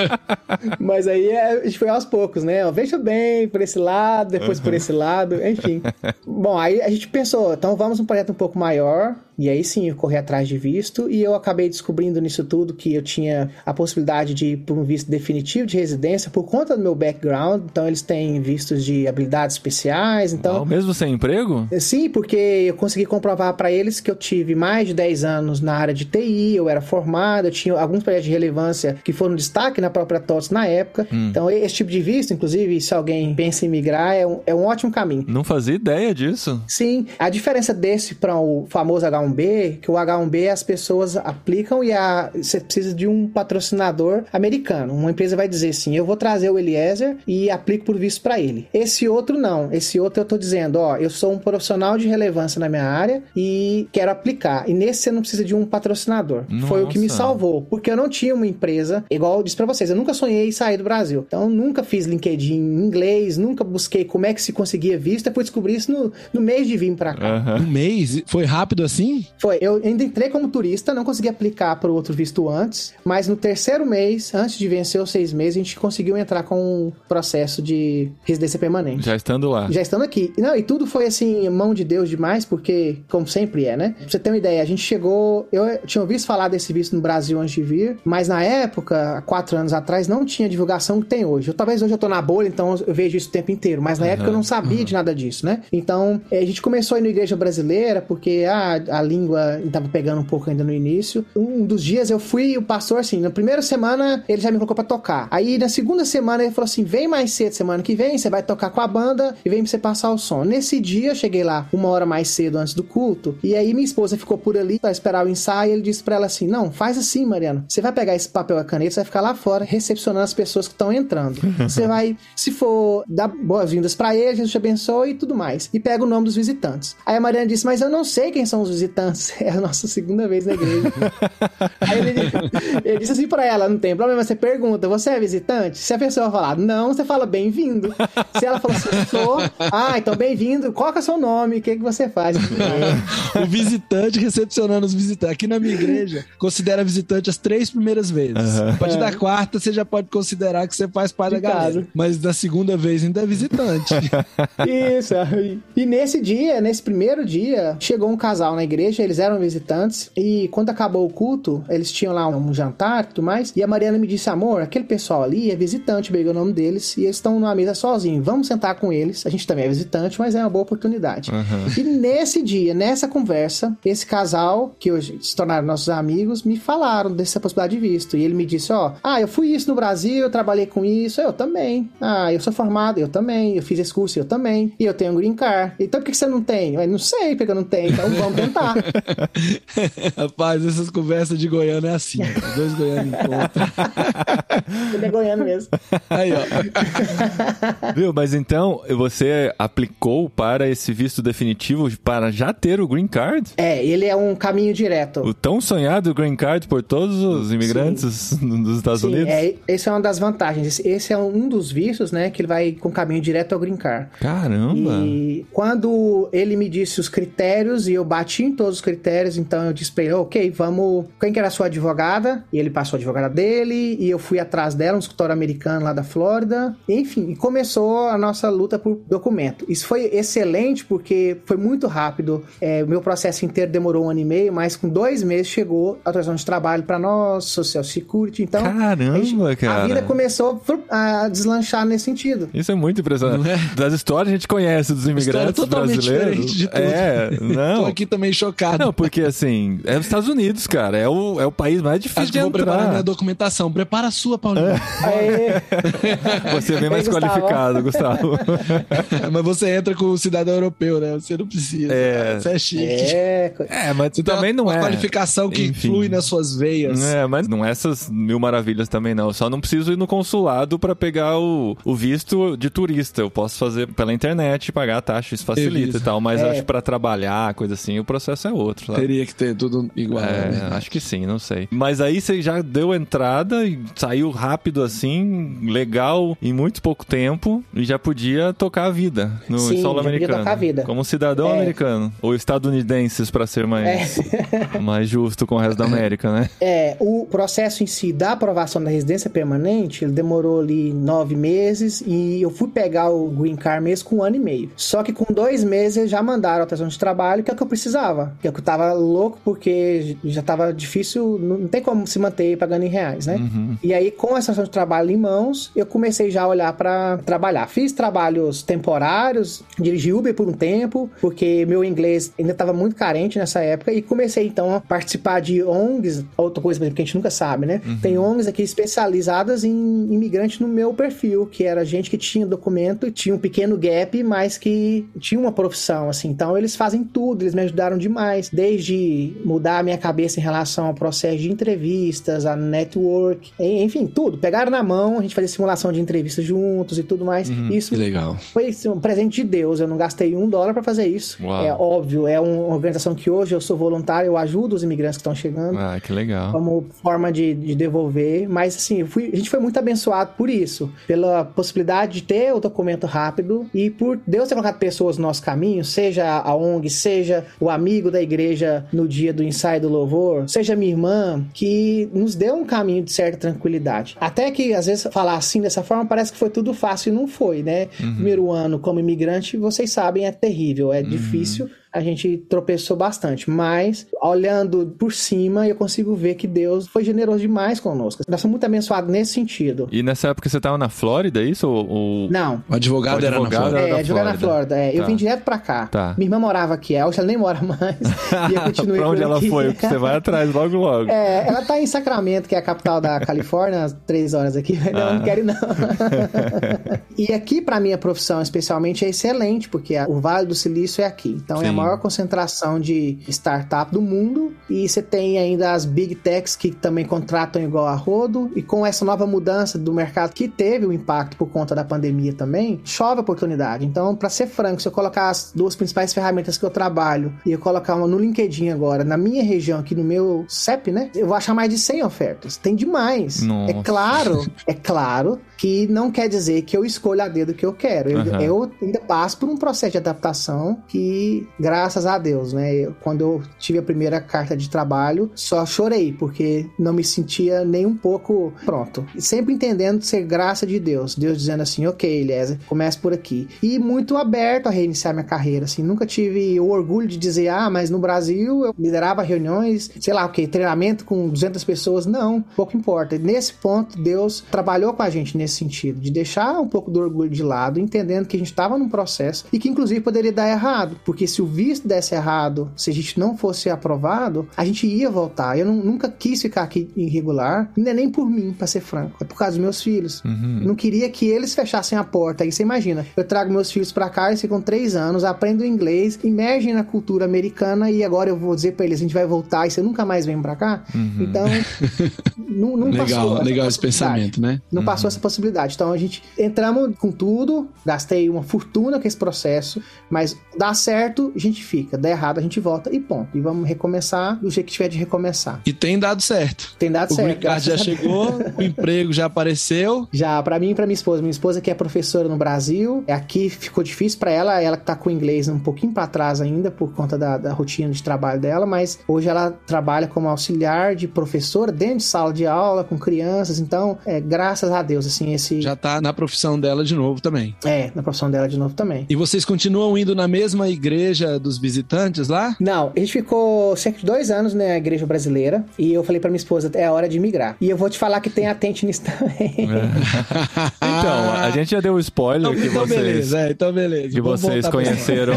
Mas aí é, a gente foi aos poucos, né? Ó, Veja bem por esse lado, depois por esse lado, enfim. Bom, aí a gente pensou, então vamos um projeto um pouco maior. E aí sim, eu corri atrás de visto. E eu acabei descobrindo nisso tudo que eu tinha a possibilidade de ir por um visto definitivo de residência por conta do meu background. Então eles têm vistos de habilidades especiais. Então. Ao mesmo sem emprego? Sim, porque eu consegui comprovar para eles que eu tive mais de 10 anos na área de TI, eu era formado, eu tinha alguns projetos de relevância que foram destaque na própria TOTS na época. Então, esse tipo de visto, inclusive, se alguém pensa em migrar, é um, é um ótimo caminho. Não fazia ideia disso. Sim, a diferença desse para o famoso H1B, que o H1B as pessoas aplicam e a, você precisa de um patrocinador americano. Uma empresa vai dizer assim: eu vou trazer o Eliezer e aplico por visto para ele. Esse outro não. Esse outro eu tô dizendo: ó, eu sou um profissional de relevância na minha área e quero aplicar. E nesse você não precisa de um patrocinador. Foi o que me Nossa. salvou, porque eu não tinha uma empresa, igual eu disse para vocês, eu nunca sonhei em sair do Brasil. Então, nunca fiz LinkedIn em inglês, nunca busquei como é que se conseguia visto. Eu fui descobrir isso no, no mês de vir para cá. Aham. Um mês? Foi rápido assim? Foi, eu ainda entrei como turista, não consegui aplicar para o outro visto antes, mas no terceiro mês, antes de vencer os seis meses, a gente conseguiu entrar com um processo de residência permanente. Já estando lá. Já estando aqui. Não, e tudo foi assim, mão de Deus demais, porque, como sempre é, né? Pra você ter uma ideia, a gente chegou. Eu tinha ouvido falar desse visto no Brasil antes de vir, mas na época, há quatro anos atrás, não tinha divulgação que tem hoje. Eu, talvez hoje eu tô na bolha, então eu vejo isso o tempo inteiro, mas na época eu não sabia de nada disso, né? Então, eh, a gente começou a ir na igreja brasileira, porque ah, a língua tava pegando um pouco ainda no início. Um dos dias eu fui, o pastor, assim, na primeira semana ele já me colocou pra tocar. Aí na segunda semana ele falou assim: vem mais cedo semana que vem, você vai tocar com a banda e vem pra você passar o som. Nesse dia eu cheguei lá uma hora mais cedo antes do culto, e aí minha esposa ficou por ali pra esperar o ensaio. E ele disse pra ela assim: não, faz assim, Mariano. Você vai pegar esse papel e a caneta, você vai ficar lá fora recepcionando as pessoas que estão entrando. Você vai, se for, dar boas-vindas pra eles, Jesus te abençoe e tudo mais. E pega o nome dos visitantes. Aí a Mariana disse: mas eu não sei quem são os visitantes. É a nossa segunda vez na igreja. Aí ele, ele disse assim pra ela: não tem problema, você pergunta, você é visitante? Se a pessoa falar não, você fala bem-vindo. Se ela falar assim, sou, ah, então bem-vindo, qual que é o seu nome? O que, que você faz? O visitante recepcionando os visitantes. Aqui na minha igreja, considera visitante as três primeiras vezes. A partir da quarta, você já pode considerar que você faz parte da galera. Mas da segunda vez ainda é visitante. Isso. E- E nesse dia, nesse primeiro dia, chegou um casal na igreja, eles eram visitantes, e quando acabou o culto, eles tinham lá um jantar e tudo mais, e a Mariana me disse, amor, aquele pessoal ali é visitante, peguei o nome deles, e eles estão numa mesa sozinhos, vamos sentar com eles, a gente também é visitante, mas é uma boa oportunidade. E nesse dia, nessa conversa, esse casal, que hoje se tornaram nossos amigos, me falaram dessa possibilidade de visto, e ele me disse, ó, ah, eu fui isso no Brasil, eu trabalhei com isso, eu também. Ah, eu sou formado, eu também, eu fiz esse curso, eu também, e eu tenho um green card. Então por que que você não tem? Eu não sei porque eu não tenho, então vamos tentar. Rapaz, essas conversas de goiano é assim. Os dois goianos encontram. Ele é goiano mesmo. Aí, ó. Viu? Mas então você aplicou para esse visto definitivo para já ter o green card? É, ele é um caminho direto. O tão sonhado green card por todos os imigrantes dos Estados Sim, Unidos? é, esse é uma das vantagens. Esse, esse é um dos vistos, né, que ele vai com caminho direto ao green card. Caramba! E quando ele me disse os critérios e eu bati em todos os critérios, então eu disse pra ele, ok, vamos. Quem que era a sua advogada? E ele passou a advogada dele, e eu fui atrás dela, um escritório americano lá da Flórida. Enfim, e começou a nossa luta por documento. Isso foi excelente porque foi muito rápido. É, o meu processo inteiro demorou um ano e meio, mas com dois meses chegou a autorização de trabalho para nós, Social Security. Então, Caramba, a, gente- cara. a vida começou a deslanchar nesse sentido. Isso é muito impressionante. Das histórias a gente conhece dos História imigrantes totalmente brasileiros. diferente de tudo. É, Tô não. aqui também chocado. Não, porque assim, é os Estados Unidos, cara. É o, é o país mais difícil Acho de que vou preparar minha entrar. documentação. Prepara a sua, Paulinho. Aê. Você é bem mais Ei, Gustavo. qualificado, Gustavo. Mas você entra com o cidadão europeu, né? Você não precisa. É. Você é chique. É, É, mas Você tem também uma, não uma é. qualificação que Enfim. flui nas suas veias. É, mas não é essas mil maravilhas também não. Eu Só não preciso ir no consulado pra pegar o, o visto de turista. Eu posso fazer pela internet, pagar a taxa, isso facilita e tal. Mas É. acho que pra trabalhar, coisa assim, o processo é outro. sabe? Teria que ter tudo igual. É, né? acho que sim, não sei. Mas aí você já deu entrada e saiu rápido assim, legal, em muito pouco tempo, e já podia tocar a vida no Sim, solo já podia americano. tocar a vida. Como cidadão É. americano. Ou estadunidenses, pra ser mais, mais justo com o resto da América, né? É, o processo em si da aprovação da residência permanente, ele demorou ali nove meses e eu fui pegar o Green Card mesmo com um ano e meio. Só que com dois meses já mandaram a autorização de trabalho, que é o que eu precisava. Que eu tava louco, porque já tava difícil, não tem como se manter pagando em reais, né? E aí, com essa autorização de trabalho em mãos, eu comecei já a olhar para trabalhar. Fiz trabalhos temporários, dirigi Uber por um tempo, porque meu inglês ainda estava muito carente nessa época, e comecei então a participar de ONGs, outra coisa que a gente nunca sabe, né? Tem ONGs aqui especializadas em imigrantes no meu perfil, que era gente que tinha documento e tinha um pequeno gap, mas que tinha uma profissão, assim. Então eles fazem tudo, eles me ajudaram demais, desde mudar a minha cabeça em relação ao processo de entrevistas, a network, enfim, tudo. Pegaram na mão, a gente fazia simulação de entrevistas juntos e tudo mais. Isso Que legal. foi assim, um presente de Deus. Eu não gastei um dólar pra fazer isso. Uau. É óbvio, é uma organização que hoje eu sou voluntário, eu ajudo os imigrantes que estão chegando. Ah, que legal. Como forma de, de devolver, mas assim, fui- a gente foi muito abençoado por isso, pela possibilidade de ter o documento rápido e por Deus ter colocado pessoas no nosso caminho, seja a ONG, seja o amigo da igreja no dia do ensaio do louvor, seja minha irmã, que nos deu um caminho de certa tranquilidade. Até que às vezes falar assim dessa forma parece que foi tudo fácil e não foi, né? Primeiro ano como imigrante, vocês sabem, é terrível, é difícil. A gente tropeçou bastante, mas olhando por cima, eu consigo ver que Deus foi generoso demais conosco. Nós somos muito abençoados nesse sentido. E nessa época você tava na Flórida, é isso? Ou, ou- Não, O advogado, O era na advogado Flórida. é, jogar na Flórida. Flórida. É. Eu Tá. vim direto pra cá. Tá. Minha irmã morava aqui, a Elsa nem mora mais. e eu continuei pra onde ela aqui. foi? Você vai atrás logo logo. É, ela tá em Sacramento, que é a capital da Califórnia, às três horas aqui. Não, Ah. não quero ir, não. e aqui, pra minha profissão, especialmente, é excelente, porque o Vale do Silício é aqui. Então, é a Sim. Maior concentração de startup do mundo. E você tem ainda as big techs que também contratam igual a rodo. E com essa nova mudança do mercado que teve o impacto por conta da pandemia também, chove oportunidade. Então, pra ser franco, se eu colocar as duas principais ferramentas que eu trabalho e eu colocar uma no LinkedIn agora, na minha região, aqui no meu CEP, né? Eu vou achar mais de 100 ofertas. Tem demais. Nossa. É claro, é claro que não quer dizer que eu escolho a dedo que eu quero. Eu, Aham. eu ainda passo por um processo de adaptação que, graças a Deus, né? eu- quando eu tive a primeira carta de trabalho, só chorei, porque não me sentia nem um pouco pronto. Sempre entendendo ser graça de Deus. Deus dizendo assim, ok, Eliezer, comece por aqui. E muito aberto a reiniciar minha carreira, assim. Nunca tive o orgulho de dizer, ah, mas no Brasil eu liderava reuniões, sei lá, o que, treinamento com 200 pessoas. Não, pouco importa. Nesse ponto, Deus trabalhou com a gente nesse sentido, de deixar um pouco do orgulho de lado, entendendo que a gente estava num processo e que inclusive poderia dar errado, porque se o visto desse errado, se a gente não fosse aprovado, a gente ia voltar. Eu não- nunca quis ficar aqui irregular, não é nem por mim, pra ser franco, é por causa dos meus filhos. Uhum. Não queria que eles fechassem a porta. Aí você imagina, eu trago meus filhos pra cá, eles ficam três anos, aprendem inglês, emergem na cultura americana e agora eu vou dizer pra eles, a gente vai voltar e você nunca mais vem pra cá? Então, não, não Legal, passou legal esse pensamento, né? Não passou essa possibilidade. Então a gente entramos com tudo, gastei uma fortuna com esse processo, mas dá certo, a gente gente fica. Dá errado, a gente volta e ponto. E vamos recomeçar do jeito que tiver de recomeçar. E tem dado certo. Tem dado o certo. card já chegou, o emprego já apareceu. Já, pra mim e pra minha esposa. Minha esposa que é professora no Brasil, aqui ficou difícil pra ela, ela que tá com o inglês um pouquinho pra trás ainda por conta da, da rotina de trabalho dela, mas hoje ela trabalha como auxiliar de professora dentro de sala de aula com crianças, então, é, graças a Deus, assim, esse... Já tá na profissão dela de novo também. É, na profissão dela de novo também. E vocês continuam indo na mesma igreja dos visitantes lá? Não, a gente ficou cerca de dois anos na igreja brasileira e eu falei pra minha esposa, é hora de migrar. E eu vou te falar que tem atente nisso também. Então, a gente já deu o spoiler Então, que então vocês. beleza, é, então beleza. Que Vamos vocês conheceram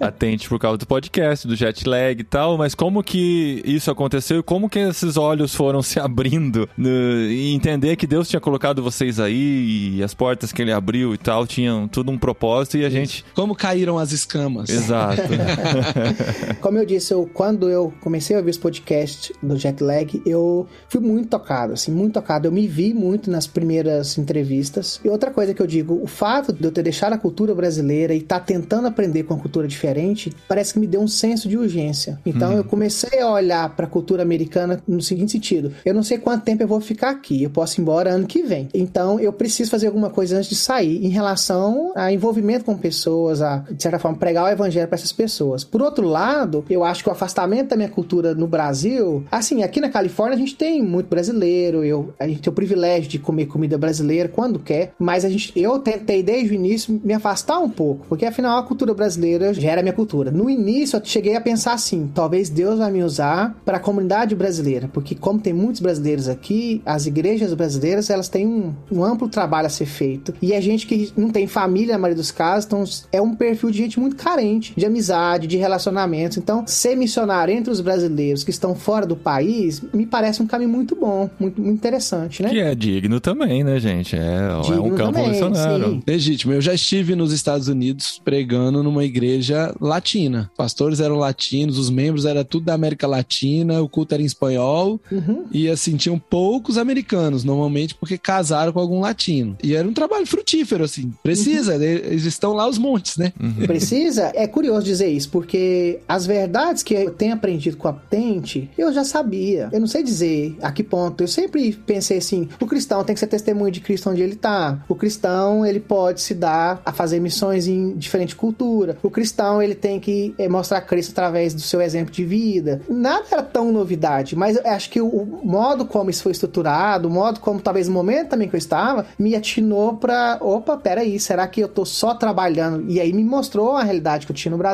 a Tente por causa do podcast, do jet lag e tal, mas como que isso aconteceu e como que esses olhos foram se abrindo no- e entender que Deus tinha colocado vocês aí e as portas que ele abriu e tal tinham tudo um propósito e a gente. Como caíram as escamas? Exato. Como eu disse, eu, quando eu comecei a ouvir os podcasts do Jetlag, eu fui muito tocado, assim, muito tocado. Eu me vi muito nas primeiras entrevistas. E outra coisa que eu digo, o fato de eu ter deixado a cultura brasileira e estar tentando aprender com uma cultura diferente, parece que me deu um senso de urgência. Então eu comecei a olhar para a cultura americana no seguinte sentido: eu não sei quanto tempo eu vou ficar aqui, eu posso ir embora ano que vem. Então eu preciso fazer alguma coisa antes de sair em relação a envolvimento com pessoas, a, de certa forma, pregar o evangelho para essas pessoas. Por outro lado, eu acho que o afastamento da minha cultura no Brasil, assim, aqui na Califórnia a gente tem muito brasileiro, eu, a gente tem o privilégio de comer comida brasileira quando quer, mas a gente, eu tentei desde o início me afastar um pouco, porque afinal a cultura brasileira já era minha cultura. No início eu cheguei a pensar assim, talvez Deus vai me usar para a comunidade brasileira, porque como tem muitos brasileiros aqui, as igrejas brasileiras elas têm um, um amplo trabalho a ser feito e a gente que não tem família na maioria dos casos, então é um perfil de gente muito carente de amizade, de relacionamentos. Então, ser missionário entre os brasileiros que estão fora do país me parece um caminho muito bom, muito, muito interessante, né? que é digno também, né, gente? É, é um campo também, missionário. sim. Legítimo. Eu já estive nos Estados Unidos pregando numa igreja latina. Pastores eram latinos, os membros eram tudo da América Latina, o culto era em espanhol. Uhum. E assim, tinham poucos americanos, normalmente porque casaram com algum latino. E era um trabalho frutífero, assim. Precisa, Uhum. né? eles estão lá os montes, né? Precisa? É curioso dizer isso, porque as verdades que eu tenho aprendido com a Tente, eu já sabia. Eu não sei dizer a que ponto. Eu sempre pensei assim: o cristão tem que ser testemunho de Cristo onde ele tá. O cristão, ele pode se dar a fazer missões em diferente cultura. O cristão, ele tem que eh, mostrar Cristo através do seu exemplo de vida. Nada era tão novidade, mas eu acho que o modo como isso foi estruturado, o modo como talvez o momento também que eu estava, me atinou pra. Opa, peraí, será que eu tô só trabalhando? E aí me mostrou a realidade que eu tinha no Brasil,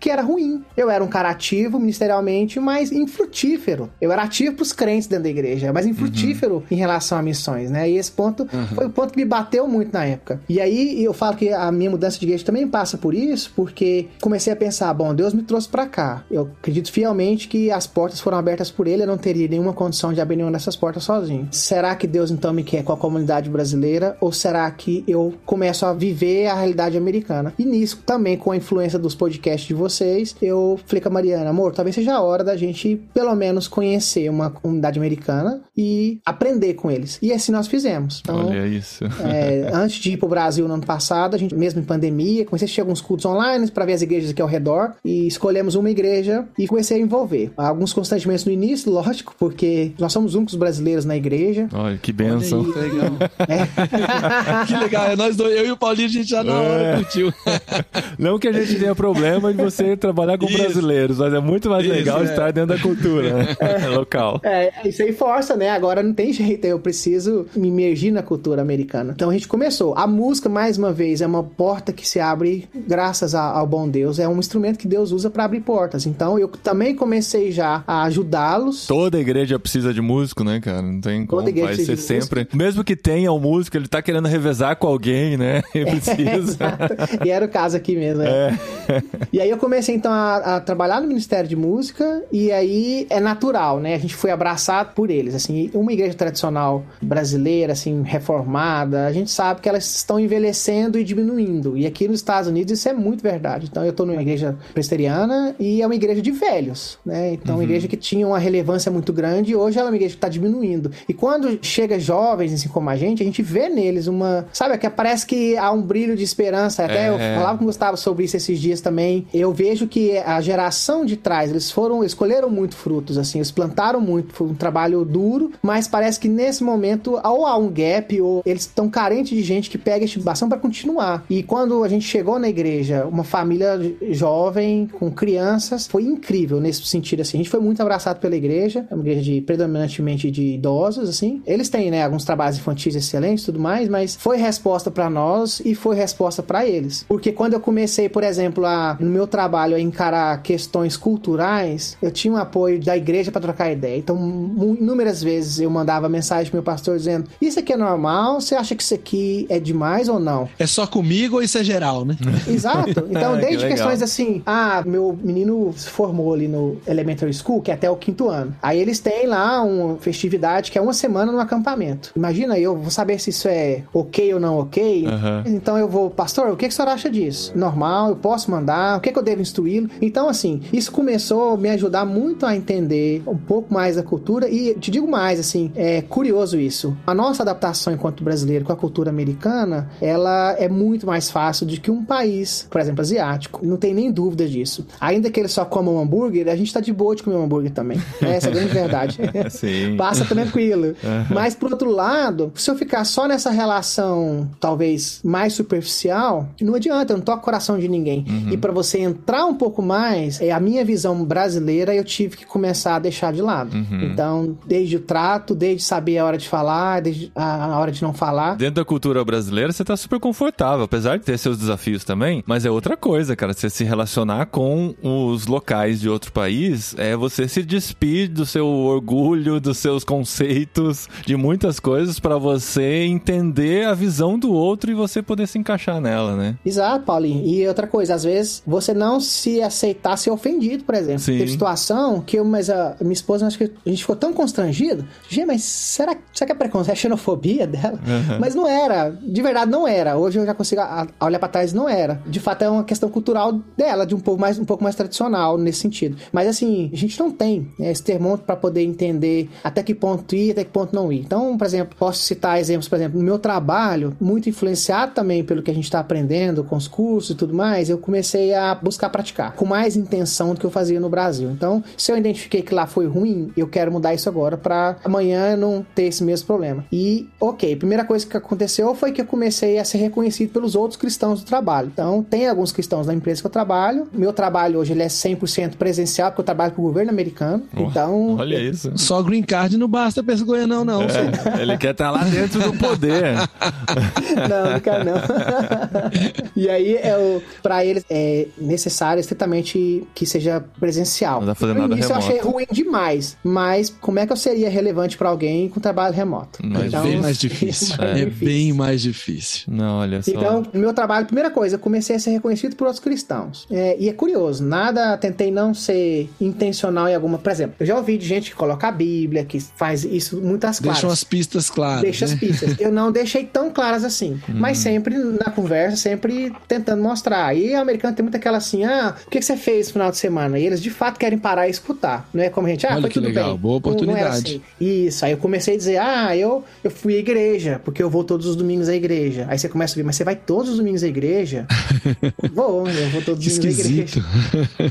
que era ruim. Eu era um cara ativo ministerialmente, mas infrutífero. Eu era ativo pros crentes dentro da igreja, mas infrutífero em relação a missões, né? E esse ponto foi o ponto que me bateu muito na época. E aí eu falo que a minha mudança de igreja também passa por isso, porque comecei a pensar, bom, Deus me trouxe pra cá. Eu acredito fielmente que as portas foram abertas por ele, eu não teria nenhuma condição de abrir nenhuma dessas portas sozinho. Será que Deus então me quer com a comunidade brasileira ou será que eu começo a viver a realidade americana? E nisso também com a influência dos podcasts de vocês, eu falei com a Mariana, amor, talvez seja a hora da gente pelo menos conhecer uma comunidade americana e aprender com eles. E assim nós fizemos. Então, Olha isso. é, antes de ir pro Brasil no ano passado, a gente, mesmo em pandemia, comecei a assistir alguns cultos online para ver as igrejas aqui ao redor e escolhemos uma igreja e comecei a envolver. Alguns constrangimentos no início, lógico, porque nós somos únicos brasileiros na igreja. Olha, que benção. Olha aí, que legal. É. que legal. É nós dois, eu e o Paulinho, a gente já na hora É. curtiu. Não que a gente tenha problema de você trabalhar com Isso. brasileiros, mas é muito mais Isso, legal é. estar dentro da cultura né? local. É, isso aí força, né? Agora não tem jeito, eu preciso me imergir na cultura americana. Então a gente começou. A música, mais uma vez, é uma porta que se abre graças a- ao bom Deus. É um instrumento que Deus usa para abrir portas. Então eu também comecei já a ajudá-los. Toda igreja precisa de músico, né, cara? Não tem como. Toda igreja Vai ser precisa de sempre. Mesmo que tenha um músico, ele tá querendo revezar com alguém, né? Ele precisa. Exato. E era o caso aqui mesmo. é. E aí eu comecei então a, a trabalhar no Ministério de Música e aí é natural, né? A gente foi abraçado por eles, assim, uma igreja tradicional brasileira, assim, reformada, a gente sabe que elas estão envelhecendo e diminuindo. E aqui nos Estados Unidos isso é muito verdade. Então eu tô numa igreja presbiteriana e é uma igreja de velhos, né? Então uma igreja que tinha uma relevância muito grande e hoje ela é uma igreja que tá diminuindo. E quando chega jovens assim como a gente, a gente vê neles uma, sabe, que parece que há um brilho de esperança. Até É. eu falava com o Gustavo sobre isso esses dias também. Também. Eu vejo que a geração de trás, eles foram, escolheram muito frutos, assim, eles plantaram muito, foi um trabalho duro, mas parece que nesse momento ou há um gap, ou eles estão carentes de gente que pega esse bastão para continuar. E quando a gente chegou na igreja, uma família jovem, com crianças, foi incrível nesse sentido, assim. A gente foi muito abraçado pela igreja, é uma igreja de, predominantemente de idosos, assim. Eles têm, né, alguns trabalhos infantis excelentes tudo mais, mas foi resposta para nós e foi resposta para eles. Porque quando eu comecei, por exemplo, a, no meu trabalho a encarar questões culturais, eu tinha um apoio da igreja para trocar ideia. Então, inúmeras vezes eu mandava mensagem pro meu pastor dizendo: Isso aqui é normal? Você acha que isso aqui é demais ou não? É só comigo ou isso é geral, né? Exato. Então, desde que questões assim, ah, meu menino se formou ali no Elementary School, que é até o quinto ano. Aí eles têm lá uma festividade que é uma semana no acampamento. Imagina, eu vou saber se isso é ok ou não ok. Uhum. Então eu vou, pastor, o que, que o senhor acha disso? Normal, eu posso mandar? O que, que eu devo instruí-lo? Então, assim, isso começou a me ajudar muito a entender um pouco mais da cultura e te digo mais, assim, é curioso isso. A nossa adaptação enquanto brasileiro com a cultura americana, ela é muito mais fácil do que um país, por exemplo, asiático. Não tem nem dúvida disso. Ainda que eles só comam hambúrguer, a gente tá de boa de comer um hambúrguer também. Essa é a grande verdade. Sim. Passa tranquilo. Uhum. Mas, por outro lado, se eu ficar só nessa relação, talvez, mais superficial, não adianta, eu não toco o coração de ninguém. Uhum. E para você entrar um pouco mais, é a minha visão brasileira, eu tive que começar a deixar de lado. Uhum. Então, desde o trato, desde saber a hora de falar, desde a hora de não falar. Dentro da cultura brasileira, você tá super confortável, apesar de ter seus desafios também, mas é outra coisa, cara. Você se relacionar com os locais de outro país é você se despir do seu orgulho, dos seus conceitos, de muitas coisas para você entender a visão do outro e você poder se encaixar nela, né? Exato, Paulinho. E outra coisa, às vezes você não se aceitar ser ofendido, por exemplo. Sim. Teve situação que eu, mas a minha esposa, acho que a gente ficou tão constrangido. Gente, mas será, será que é preconceito? É xenofobia dela? Uhum. Mas não era. De verdade, não era. Hoje eu já consigo olhar para trás, não era. De fato, é uma questão cultural dela, de um pouco mais, um pouco mais tradicional nesse sentido. Mas assim, a gente não tem né, esse termômetro para poder entender até que ponto ir, até que ponto não ir. Então, por exemplo, posso citar exemplos, por exemplo, no meu trabalho, muito influenciado também pelo que a gente está aprendendo com os cursos e tudo mais, eu comecei a buscar praticar com mais intenção do que eu fazia no Brasil. Então, se eu identifiquei que lá foi ruim, eu quero mudar isso agora para amanhã não ter esse mesmo problema. E, ok, primeira coisa que aconteceu foi que eu comecei a ser reconhecido pelos outros cristãos do trabalho. Então, tem alguns cristãos da empresa que eu trabalho. Meu trabalho hoje ele é 100% presencial, porque eu trabalho para o governo americano. Oh, então. Olha isso. Só green card não basta pra esse goianão, não. É, ele quer estar tá lá dentro do poder. não, não quero não. e aí, é para eles, é necessário estritamente que seja presencial. Não dá fazendo nada Isso remoto. eu achei ruim demais. Mas como é que eu seria relevante para alguém com trabalho remoto? Mas então, bem mais difícil. é, é bem mais difícil. Não, olha só. Então, no meu trabalho, primeira coisa, eu comecei a ser reconhecido por outros cristãos. É, e é curioso, nada, tentei não ser intencional em alguma. Por exemplo, eu já ouvi de gente que coloca a Bíblia, que faz isso muitas claras. Deixa as pistas claras. Deixa né? as pistas. Eu não deixei tão claras assim. Hum. Mas sempre na conversa, sempre tentando mostrar. E o americano tem muito aquela assim: ah, o que, que você fez no final de semana? E eles de fato querem parar e escutar. Não é como a gente, ah, Olha foi que tudo legal, bem. boa oportunidade. Assim. Isso. Aí eu comecei a dizer: ah, eu, eu fui à igreja, porque eu vou todos os domingos à igreja. Aí você começa a ver, mas você vai todos os domingos à igreja? vou, eu vou todos os domingos à igreja.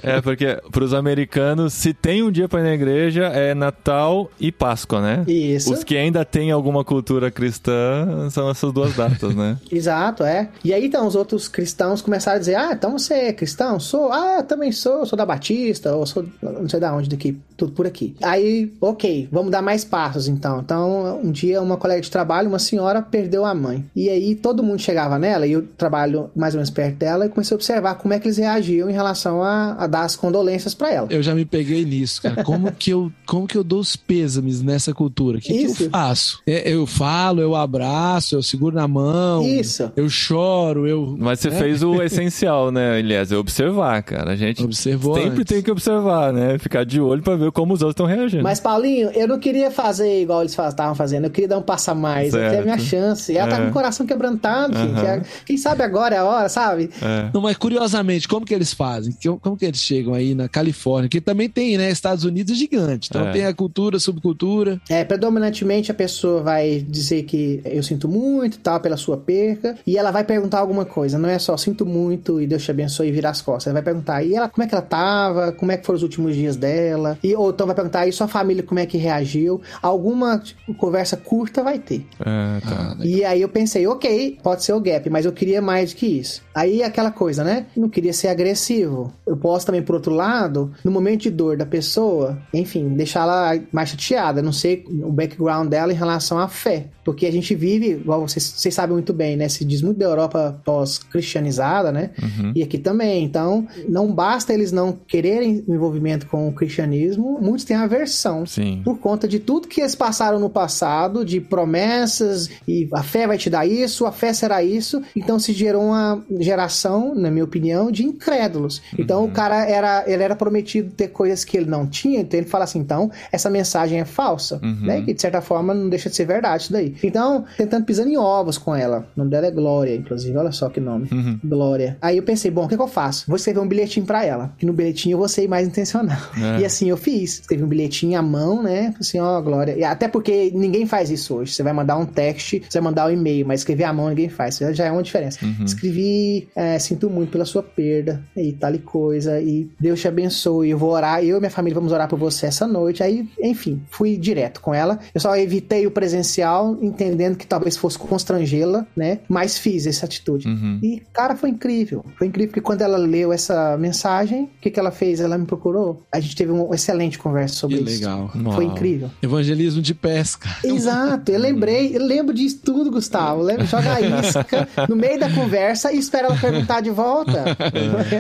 É, porque pros americanos, se tem um dia pra ir na igreja, é Natal e Páscoa, né? Isso. Os que ainda têm alguma cultura cristã são essas duas datas, né? Exato, é. E aí então os outros cristãos começaram a dizer: Ah, então você é cristão? Sou. Ah, também sou, sou da Batista, ou sou não sei da onde daqui, tudo por aqui. Aí, ok, vamos dar mais passos então. Então, um dia uma colega de trabalho, uma senhora, perdeu a mãe. E aí todo mundo chegava nela, e eu trabalho mais ou menos perto dela, e comecei a observar como é que eles reagiam em relação a, a dar as condolências para ela. Eu já me peguei nisso, cara. Como que eu, como que eu dou os pêsames nessa cultura? O que, que, eu faço? É, eu falo, eu abraço, eu seguro na mão. Isso. Eu choro, eu. Mas você é? fez o essencial, né, Elias? É observar, cara. A gente Observou sempre antes. tem que observar, né? Ficar de olho para ver como os outros estão reagindo. Mas, Paulinho, eu não queria fazer igual eles estavam fazendo. Eu queria dar um passo a mais. Certo. Eu queria a minha chance. Ela é. tá com o coração quebrantado, uhum. gente. Quem sabe agora é a hora, sabe? É. Não, mas curiosamente, como que eles fazem? Como que eles chegam aí na Califórnia? Que também tem, né? Estados Unidos é gigante. Então é. tem a cultura, a subcultura. É, predominantemente a pessoa vai dizer que eu sinto muito tal, pela sua perca. E ela vai perguntar alguma coisa. Não é só sinto muito e Deus te abençoe. Pessoa e vira as costas. Ele vai perguntar, e ela, como é que ela tava? Como é que foram os últimos dias dela? E, ou então vai perguntar, e sua família, como é que reagiu? Alguma tipo, conversa curta vai ter. É, tá. E aí eu pensei, ok, pode ser o gap, mas eu queria mais do que isso. Aí aquela coisa, né? Não queria ser agressivo. Eu posso também, por outro lado, no momento de dor da pessoa, enfim, deixá-la mais chateada. Não sei o background dela em relação à fé. Porque a gente vive, igual vocês, vocês sabem muito bem, né? Se diz muito da Europa pós-cristianizada, né? Uhum. E aqui também. Então, não basta eles não quererem envolvimento com o cristianismo, muitos têm aversão. Sim. Por conta de tudo que eles passaram no passado, de promessas, e a fé vai te dar isso, a fé será isso. Então se gerou uma geração, na minha opinião, de incrédulos. Então o cara era, ele era prometido ter coisas que ele não tinha, então ele fala assim, então essa mensagem é falsa, né? Que de certa forma não deixa de ser verdade isso daí. Então, tentando pisando em ovos com ela. O nome dela é Glória, inclusive, olha só que nome. Glória. Aí eu pensei, bom, o que, que eu faço? Vou escrever um bilhetinho pra ela. Que no bilhetinho eu vou ser mais intencional. É. E assim eu fiz. Escrevi um bilhetinho à mão, né? Assim, ó, Glória. E até porque ninguém faz isso hoje. Você vai mandar um text, você vai mandar um e-mail, mas escrever à mão ninguém faz. Isso Já é uma diferença. Escrevi, é, sinto muito pela sua perda e tal e coisa. E Deus te abençoe. Eu vou orar, eu e minha família vamos orar por você essa noite. Aí, enfim, fui direto com ela. Eu só evitei o presencial, entendendo que talvez fosse constrangê-la, né? Mas fiz essa atitude. Uhum. E, cara, foi incrível. Foi incrível porque quando ela leu essa mensagem, o que, que ela fez? Ela me procurou. A gente teve uma excelente conversa sobre Que isso. legal. Foi Uau. incrível. Evangelismo de pesca. Exato, eu lembrei, eu lembro disso tudo, Gustavo. Lembra- Joga a isca no meio da conversa e espera ela perguntar de volta.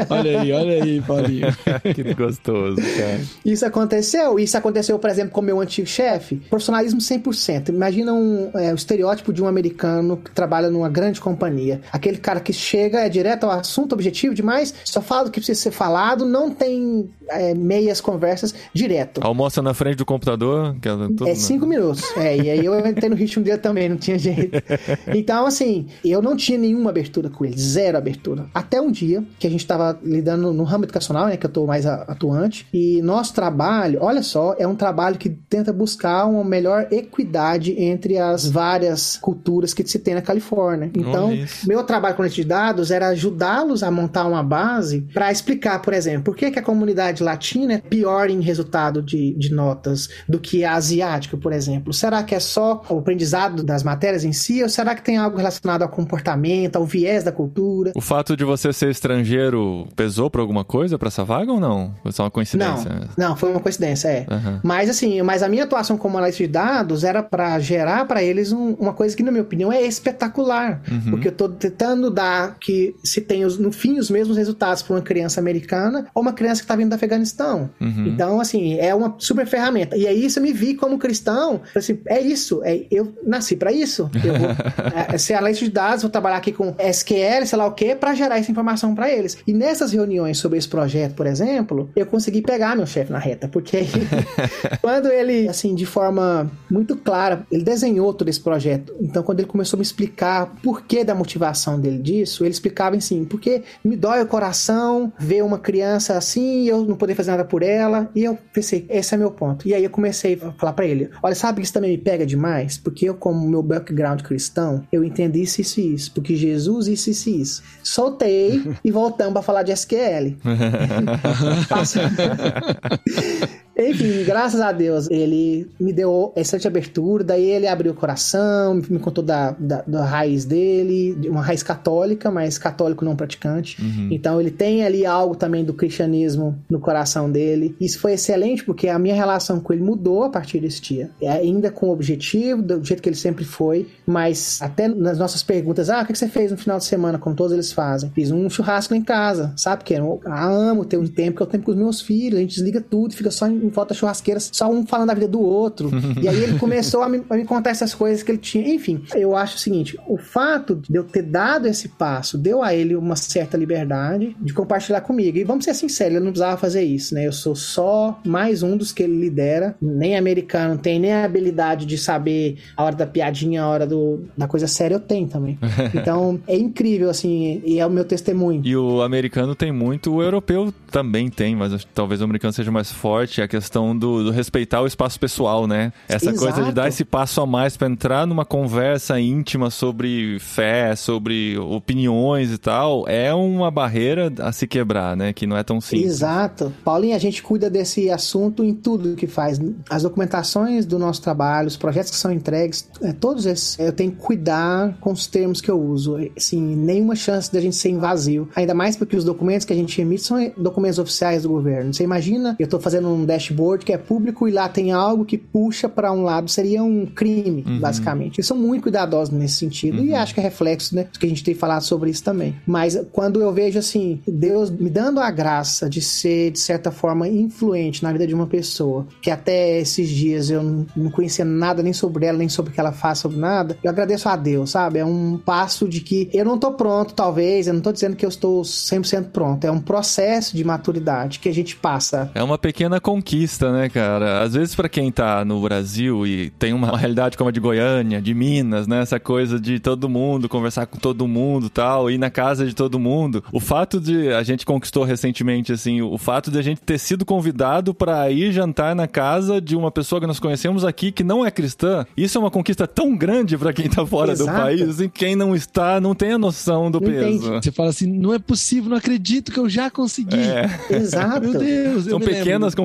Olha aí, olha aí, Paulinho. que gostoso, cara. Isso aconteceu. Isso aconteceu, por exemplo, com o meu antigo chefe. Profissionalismo 100%. Imagina um, é, o estereótipo de um americano que trabalha numa grande companhia. Aquele cara que chega, é direto ao assunto, objetivo demais, só fala o que precisa ser falado, não tem é, meias conversas, direto. Almoça na frente do computador. Que ela, tudo É cinco minutos. É, e aí eu entrei no ritmo dele também, não tinha jeito. Então, assim, eu não tinha nenhuma abertura com ele, zero abertura. Até um dia que a gente tava lidando no ramo educacional, né, que eu tô mais a- atuante, e nosso trabalho, olha só, é um trabalho que tenta buscar uma melhor equidade entre as várias culturas que se tem na Califórnia. Então, meu trabalho com leite de dados era ajudá-los a montar uma base para explicar, por exemplo, por que, que a comunidade latina é pior em resultado de, de notas do que a asiática, por exemplo. Será que é só o aprendizado das matérias em si ou será que tem algo relacionado ao comportamento, ao viés da cultura? O fato de você ser estrangeiro pesou pra alguma coisa pra essa vaga ou não? Foi só uma Não, coincidência? não, foi uma coincidência, é. Aham. Mas assim, mas a minha atuação como analista de dados era para gerar para eles um- uma coisa que, na minha opinião, é espetacular. Porque eu tô tentando dar que se tem os- no fim os mesmos resultados para uma criança americana ou uma criança que tá vindo do Afeganistão. Então, assim, é uma super ferramenta. E aí isso eu me vi como cristão, assim, é isso, é, eu nasci para isso. Eu vou é, ser analista de dados, vou trabalhar aqui com SQL, sei lá o que, para gerar essa informação para eles. E nessas reuniões sobre esse projeto, por exemplo, eu consegui pegar meu chefe na reta, porque aí, quando ele, assim, de forma muito clara, ele desenhou todo esse projeto. Então, quando ele começou a me explicar por que da motivação dele disso, ele explicava assim, porque me dói o coração ver uma criança assim e eu não poder fazer nada por ela. E eu pensei, esse é meu ponto. E aí eu comecei a falar pra ele, olha, sabe que isso também me pega demais? Porque eu, como meu background cristão, eu entendi isso, isso e isso. Porque Jesus, isso, isso e isso. Soltei e voltamos pra falar de SQL. Enfim, graças a Deus, ele me deu excelente abertura, daí ele abriu o coração, me contou da, da, da raiz dele, de uma raiz católica, mas católico não praticante. Então ele tem ali algo também do cristianismo no coração dele. Isso foi excelente porque a minha relação com ele mudou a partir desse dia. É ainda com o objetivo, do jeito que ele sempre foi, mas até nas nossas perguntas, ah, o que você fez no final de semana, como todos eles fazem? Fiz um churrasco em casa, sabe? Porque eu amo ter um tempo que eu tenho com os meus filhos, a gente desliga tudo, fica só em, em volta da churrasqueira, só um falando da vida do outro. e aí ele começou a me, a me contar essas coisas que ele tinha. Enfim, eu acho o seguinte: o fato de eu ter dado esse passo deu a ele uma certa liberdade de compartilhar comigo. E vamos ser sinceros, ele não precisava fazer isso, né? Eu sou só mais um dos que ele lidera. Nem americano tem nem a habilidade de saber a hora da piadinha, a hora do, da coisa séria, eu tenho também. Então é incrível, assim, e é o meu testemunho. E o americano tem muito, o europeu também tem, mas talvez o americano seja mais forte. A questão do, do respeitar o espaço pessoal, né? Essa Exato. coisa de dar esse passo a mais para entrar numa conversa íntima sobre fé, sobre opiniões e tal, é uma barreira a se quebrar, né? Que não é tão simples. Exato. Paulinho, a gente cuida desse assunto em tudo que faz. As documentações do nosso trabalho, os projetos que são entregues, é, todos esses, eu tenho que cuidar com os termos que eu uso. Assim, nenhuma chance da gente ser invasivo. Ainda mais porque os documentos que a gente emite são documentos oficiais do governo. Você imagina, eu tô fazendo um dashboard que é público e lá tem algo que puxa para um lado, seria um crime, basicamente. Eles são muito cuidadosos nesse sentido e acho que é reflexo, né, do que a gente tem falado sobre isso também. Mas quando eu vejo assim, Deus me dando a graça de ser de certa forma influente na vida de uma pessoa, que até esses dias eu não- não conhecia nada nem sobre ela, nem sobre o que ela faz, sobre nada, eu agradeço a Deus, sabe? É um passo de que eu não tô pronto, talvez, eu não tô dizendo que eu estou 100% pronto, é um processo de maturidade que a gente passa. É uma pequena conquista, né, cara? Às vezes pra quem tá no Brasil e tem uma realidade como a de Goiânia, de Minas, né, essa coisa de todo mundo conversar com todo mundo, tal, ir na casa de todo mundo. O fato de a gente conquistou recentemente assim, o fato de a gente ter sido convidado pra ir jantar na casa de uma pessoa que nós conhecemos aqui que não é cristã, isso é uma conquista tão grande pra quem tá fora do Exato. país, assim, quem não está não tem a noção do Não peso. Você fala assim, não é possível, não acredito que eu já consegui. É. Exato. Meu Deus, eu São me lembro pequenas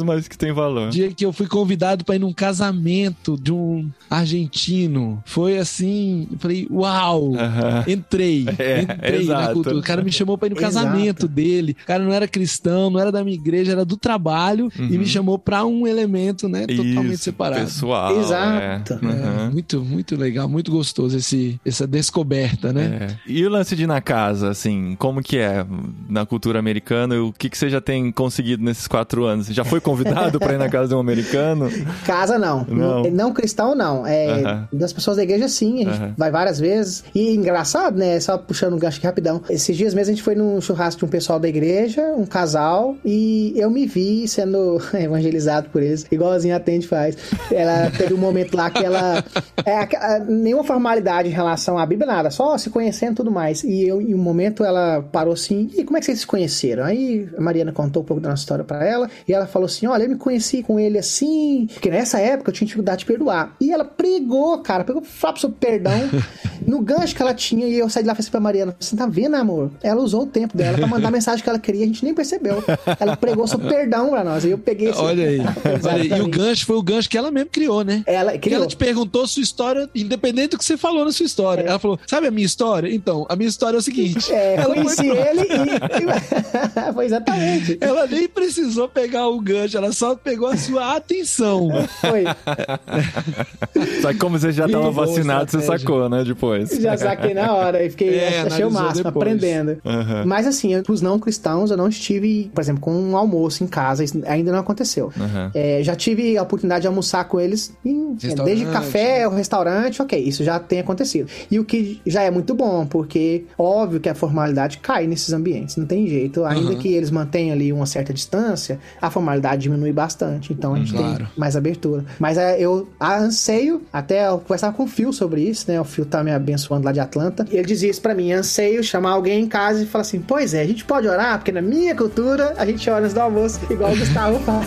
conquistas, mas que têm valor. O dia que eu fui convidado para ir num casamento de um argentino, foi assim, eu falei, uau, Aham. entrei, É, entrei na exato. cultura. O cara me chamou para ir no Exato. casamento dele. O cara não era cristão, não era da minha igreja, era do trabalho e me chamou para um elemento, né, totalmente Uhum. Isso, separado. Pessoal. Exato. É. Uhum. É, muito, muito legal, muito gostoso esse, essa descoberta, né? É. E o lance de ir na casa, assim, como que é na cultura americana? O que, que você já tem conseguido nesses quatro anos? Você já foi convidado pra ir na casa de um americano? Casa não. Não. Não, cristão não. É, Aham. Das pessoas da igreja sim, a gente Aham. vai várias vezes. E engraçado, né? Só puxando um gancho aqui rapidão. Esses dias mesmo a gente foi num churrasco de um pessoal da igreja, um casal, e eu me vi sendo evangelizado por eles, igualzinho a Tende faz. Ela teve um momento lá que ela. É, nenhuma formalidade em relação à Bíblia, nada, só se conhecendo e tudo mais. E eu, em um momento, ela parou assim: e como é que vocês se conheceram? Aí a Mariana contou um pouco da nossa história pra ela, e ela falou assim: olha, eu me conheci com ele assim, porque nessa época eu tinha dificuldade de perdoar. E ela pregou, cara, pegou falar sobre perdão no gancho que ela tinha, e eu saí de lá e falei assim pra Mariana: você tá vendo, amor? Ela usou o tempo dela pra mandar a mensagem que ela queria, a gente nem percebeu. Ela pregou sobre perdão pra nós, e eu peguei esse. Olha aí. Olha aí. E o gancho foi o gancho que ela mesmo criou, né? Ela criou. ela te perguntou sua história, independente do que você falou na sua história. Ela falou: Sabe a minha história? Então, a minha história é o seguinte. É, ela, conheci ele e. foi exatamente. ela nem precisou pegar o gancho, ela só pegou a sua atenção. Foi. Só que como você já Ih, tava boa vacinado, você sacou, né? Depois. Já saquei na hora e fiquei É, achei o máximo, depois. aprendendo. Aham. Mas assim, pros não cristãos, eu não estive, por exemplo, com um almoço em casa, isso ainda não aconteceu. Aham. É, já tive a oportunidade de almoçar com eles em, Restaurante, desde café, o restaurante, ok, isso já tem acontecido. E o que já é muito bom, porque óbvio que a formalidade cai nesses ambientes, não tem jeito. Ainda Aham. que eles mantenham ali uma certa distância, a formalidade diminui bastante. Então a gente Claro. tem mais abertura. Mas é, eu anseio, até eu conversava com o Phil sobre isso, né? O Phil tá me abençoando lá de Atlanta. E ele dizia isso pra mim: anseio chamar alguém em casa e falar assim: Pois é, a gente pode orar, porque na minha cultura a gente ora antes do almoço, igual o Gustavo fala.